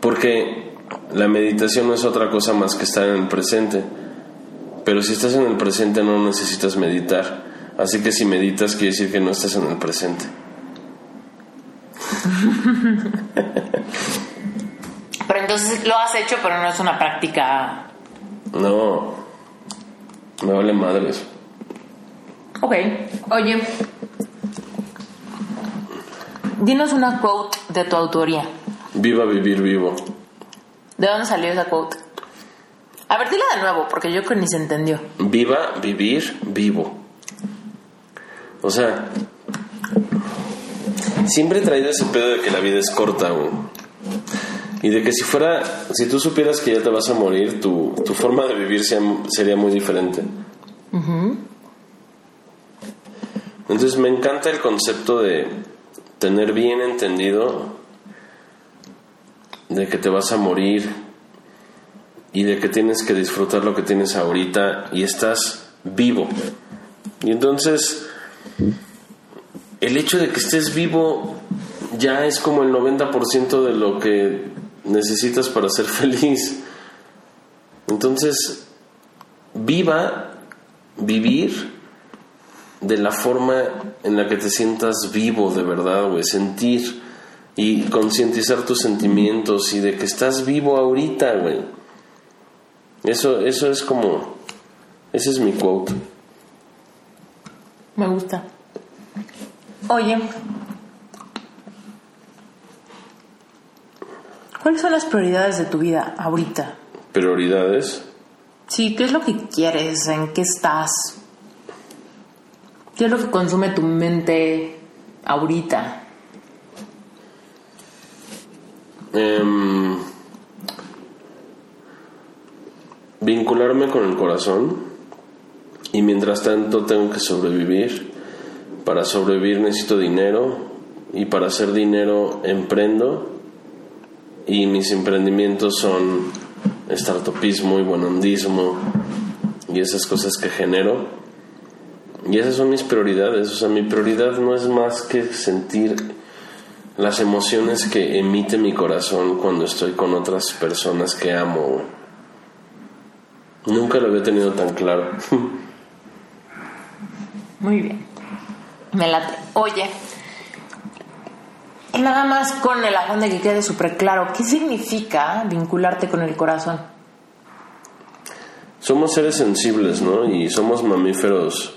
Porque la meditación no es otra cosa más que estar en el presente. Pero si estás en el presente no necesitas meditar. Así que si meditas quiere decir que no estás en el presente. [laughs] Pero entonces lo has hecho, pero no es una práctica. No, me vale madres. Ok. Oye, dinos una quote de tu autoría. Viva vivir vivo. ¿De dónde salió esa quote? A ver, dila de nuevo, porque yo creo que ni se entendió. Viva vivir vivo. O sea, siempre he traído ese pedo de que la vida es corta, güey. Y de que si fuera, si tú supieras que ya te vas a morir, tu, tu forma de vivir sea- sería muy diferente. Entonces me encanta el concepto de tener bien entendido de que te vas a morir y de que tienes que disfrutar lo que tienes ahorita y estás vivo. Y entonces el hecho de que estés vivo ya es como el 90% de lo que necesitas para ser [laughs] feliz. Entonces, viva, vivir de la forma en la que te sientas vivo de verdad, güey, sentir y concientizar tus sentimientos y de que estás vivo ahorita, güey. Eso, eso es como, ese es mi quote. Me gusta. Oye, ¿cuáles son las prioridades de tu vida ahorita? Prioridades. Sí, ¿qué es lo que quieres? ¿En qué estás? ¿Qué es lo que consume tu mente ahorita? Em, vincularme con el corazón y mientras tanto tengo que sobrevivir. Para sobrevivir necesito dinero y para hacer dinero emprendo y mis emprendimientos son startupismo y buenondismo y esas cosas que genero y esas son mis prioridades. O sea, mi prioridad no es más que sentir las emociones que emite mi corazón cuando estoy con otras personas que amo. Nunca lo había tenido tan claro. [laughs] Muy bien. Me late. Oye, nada más con el afán de que quede súper claro, ¿qué significa vincularte con el corazón? somos seres sensibles, ¿no? Y somos mamíferos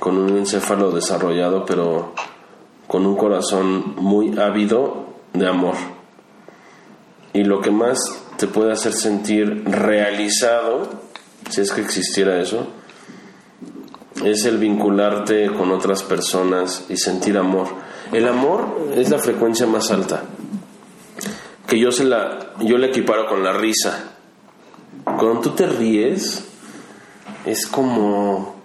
con un encéfalo desarrollado, pero con un corazón muy ávido de amor. Y lo que más te puede hacer sentir realizado, si es que existiera eso, es el vincularte con otras personas y sentir amor. El amor es la frecuencia más alta, que yo, se la, yo la equiparo con la risa. Cuando tú te ríes, es como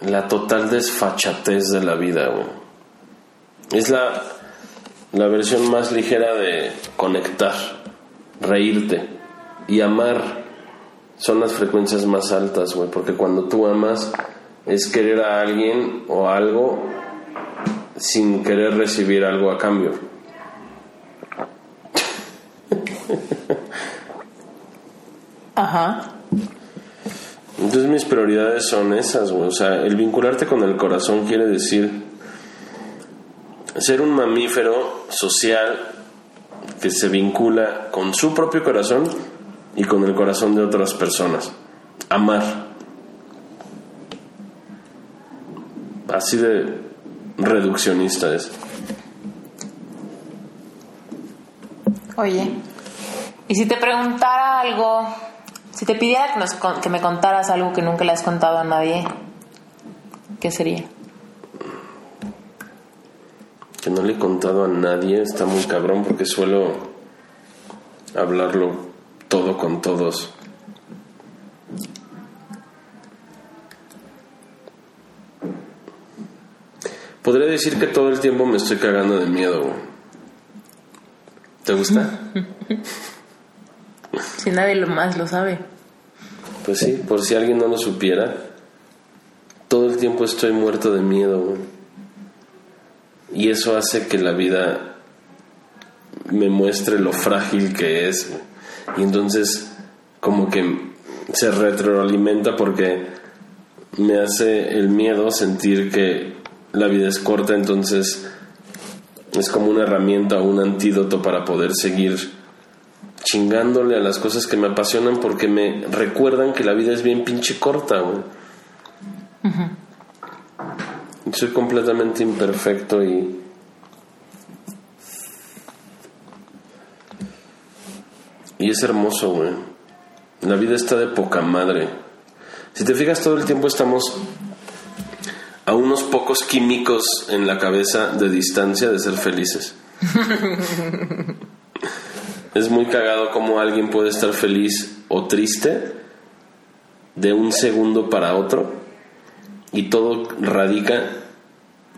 la total desfachatez de la vida, güey. Es la, la versión más ligera de conectar, reírte y amar. Son las frecuencias más altas, güey, porque cuando tú amas es querer a alguien o algo sin querer recibir algo a cambio. Ajá. Entonces mis prioridades son esas, güey. O sea, el vincularte con el corazón quiere decir ser un mamífero social que se vincula con su propio corazón y con el corazón de otras personas. Amar. Así de reduccionista es. Oye, y si te preguntara algo, si te pidiera que, que me contaras algo que nunca le has contado a nadie, ¿qué sería? que no le he contado a nadie, está muy cabrón porque suelo hablarlo todo con todos. Podría decir que todo el tiempo me estoy cagando de miedo. ¿Te gusta? [laughs] si nadie lo más lo sabe. Pues sí, por si alguien no lo supiera, todo el tiempo estoy muerto de miedo. Y eso hace que la vida me muestre lo frágil que es. Y entonces como que se retroalimenta porque me hace el miedo sentir que la vida es corta, entonces es como una herramienta o un antídoto para poder seguir chingándole a las cosas que me apasionan porque me recuerdan que la vida es bien pinche corta, güey. Soy completamente imperfecto y y es hermoso, güey. La vida está de poca madre. Si te fijas, todo el tiempo estamos a unos pocos químicos en la cabeza de distancia de ser felices. [laughs] es muy cagado como alguien puede estar feliz o triste de un segundo para otro y todo radica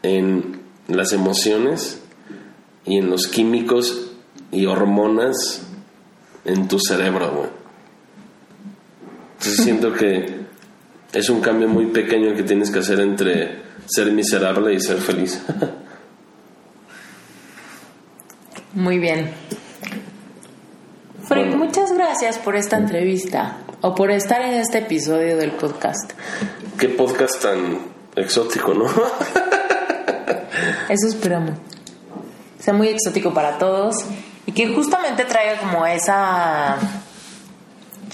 en las emociones y en los químicos y hormonas en tu cerebro, güey. Entonces [laughs] siento que es un cambio muy pequeño el que tienes que hacer entre ser miserable y ser feliz. [laughs] Muy bien. Frank, muchas gracias por esta entrevista o por estar en este episodio del podcast. Qué podcast tan exótico, ¿no? [laughs] Eso esperamos. Sea muy exótico para todos y que justamente traiga como esa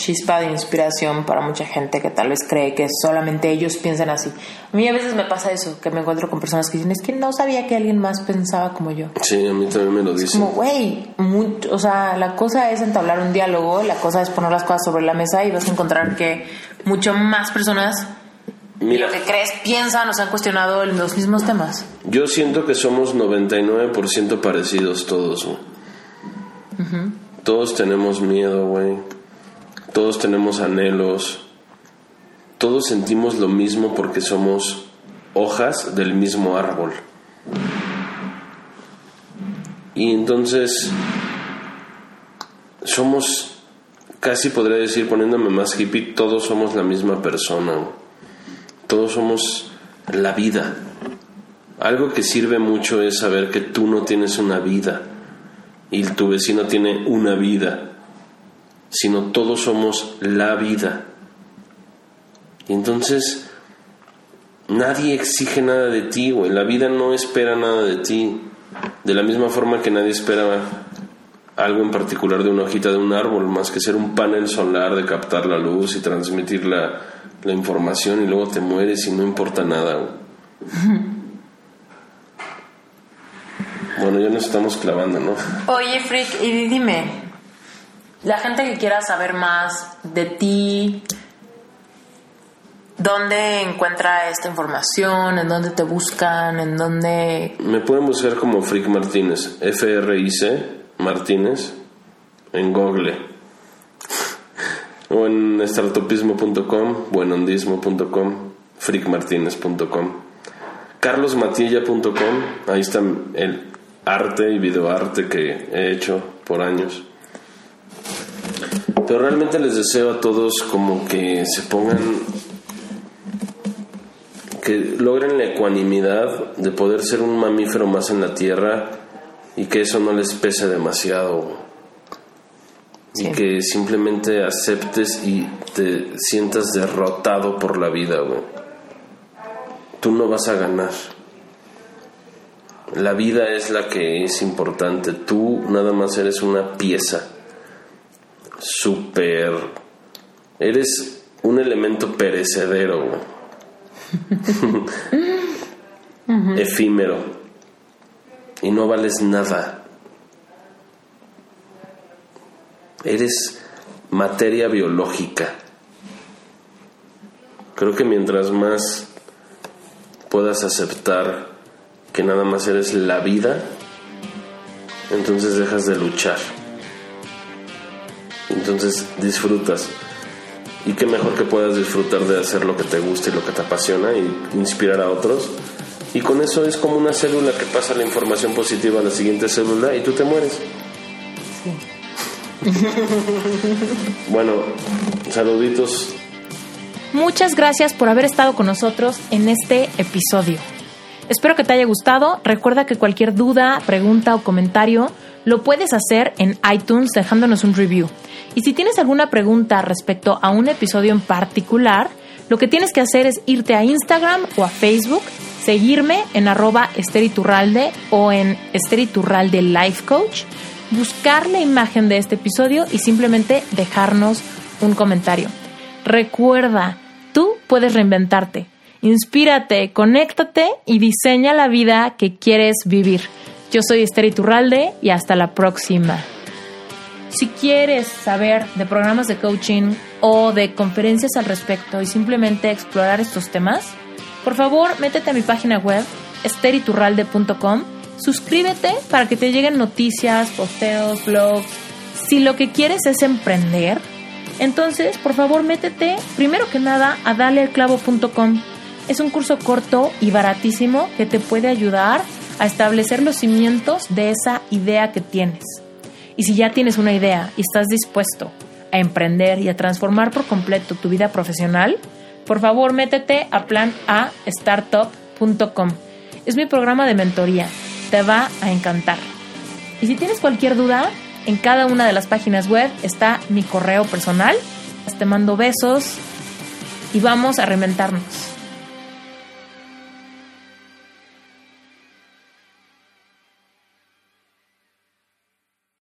chispa de inspiración para mucha gente que tal vez cree que solamente ellos piensan así. A mí a veces me pasa eso, que me encuentro con personas que dicen, es que no sabía que alguien más pensaba como yo. Sí, a mí también me lo dicen. Como, güey, o sea, la cosa es entablar un diálogo, la cosa es poner las cosas sobre la mesa y vas a encontrar que mucho más personas Mira, lo que crees piensan o se han cuestionado los mismos temas. yo siento que somos 99% parecidos todos, güey. Todos tenemos miedo, güey. Todos tenemos anhelos. Todos sentimos lo mismo porque somos hojas del mismo árbol. Y entonces somos, casi podría decir, poniéndome más hippie, todos somos la misma persona. güey. Todos somos la vida. Algo que sirve mucho es saber que tú no tienes una vida y tu vecino tiene una vida, sino todos somos la vida. Y entonces nadie exige nada de ti, güey. La vida no espera nada de ti. De la misma forma que nadie espera algo en particular de una hojita de un árbol, más que ser un panel solar de captar la luz y transmitir la, información y luego te mueres y no importa nada. Bueno, ya nos estamos clavando, ¿no? Oye, Frick, y dime, la gente que quiera saber más de ti, ¿dónde encuentra esta información? ¿En dónde te buscan? ¿En dónde...? Me pueden buscar como Frick Martínez, F-R-I-C Martínez, en Google. En startupismo.com, buenondismo.com, frickmartinez.com, carlosmatilla.com, ahí está el arte y videoarte que he hecho por años. Pero realmente les deseo a todos como que se pongan que logren la ecuanimidad de poder ser un mamífero más en la tierra y que eso no les pese demasiado. Sí. Y que simplemente aceptes y te sientas derrotado por la vida, güey. Tú no vas a ganar. La vida es la que es importante. Tú nada más eres una pieza. Súper. Eres un elemento perecedero, güey. [laughs] efímero y no vales nada. Eres materia biológica. Creo que mientras más puedas aceptar que nada más eres la vida, entonces dejas de luchar. Entonces disfrutas. Y qué mejor que puedas disfrutar de hacer lo que te gusta y lo que te apasiona y inspirar a otros Y con eso es como una célula que pasa la información positiva a la siguiente célula y tú te mueres. [laughs] bueno, saluditos. Muchas gracias por haber estado con nosotros en este episodio. Espero que te haya gustado. Recuerda que cualquier duda, pregunta o comentario lo puedes hacer en iTunes dejándonos un review. Y si tienes alguna pregunta respecto a un episodio en particular, lo que tienes que hacer es irte a Instagram o a Facebook, seguirme en arroba esteriturralde o en esteriturralde life coach, buscar la imagen de este episodio y simplemente dejarnos un comentario. Recuerda, tú puedes reinventarte. Inspírate, conéctate y diseña la vida que quieres vivir. Yo soy Esther Iturralde y hasta la próxima. Si quieres saber de programas de coaching o de conferencias al respecto y simplemente explorar estos temas, por favor métete a mi página web esteriturralde.com, suscríbete para que te lleguen noticias, posteos, blogs. Si lo que quieres es emprender, entonces por favor métete primero que nada a daleelclavo.com. Es un curso corto y baratísimo que te puede ayudar a establecer los cimientos de esa idea que tienes. Y si ya tienes una idea y estás dispuesto a emprender y a transformar por completo tu vida profesional, por favor métete a planastartup.com. Es mi programa de mentoría. Te va a encantar. Y si tienes cualquier duda, en cada una de las páginas web está mi correo personal. Te mando besos y vamos a reinventarnos.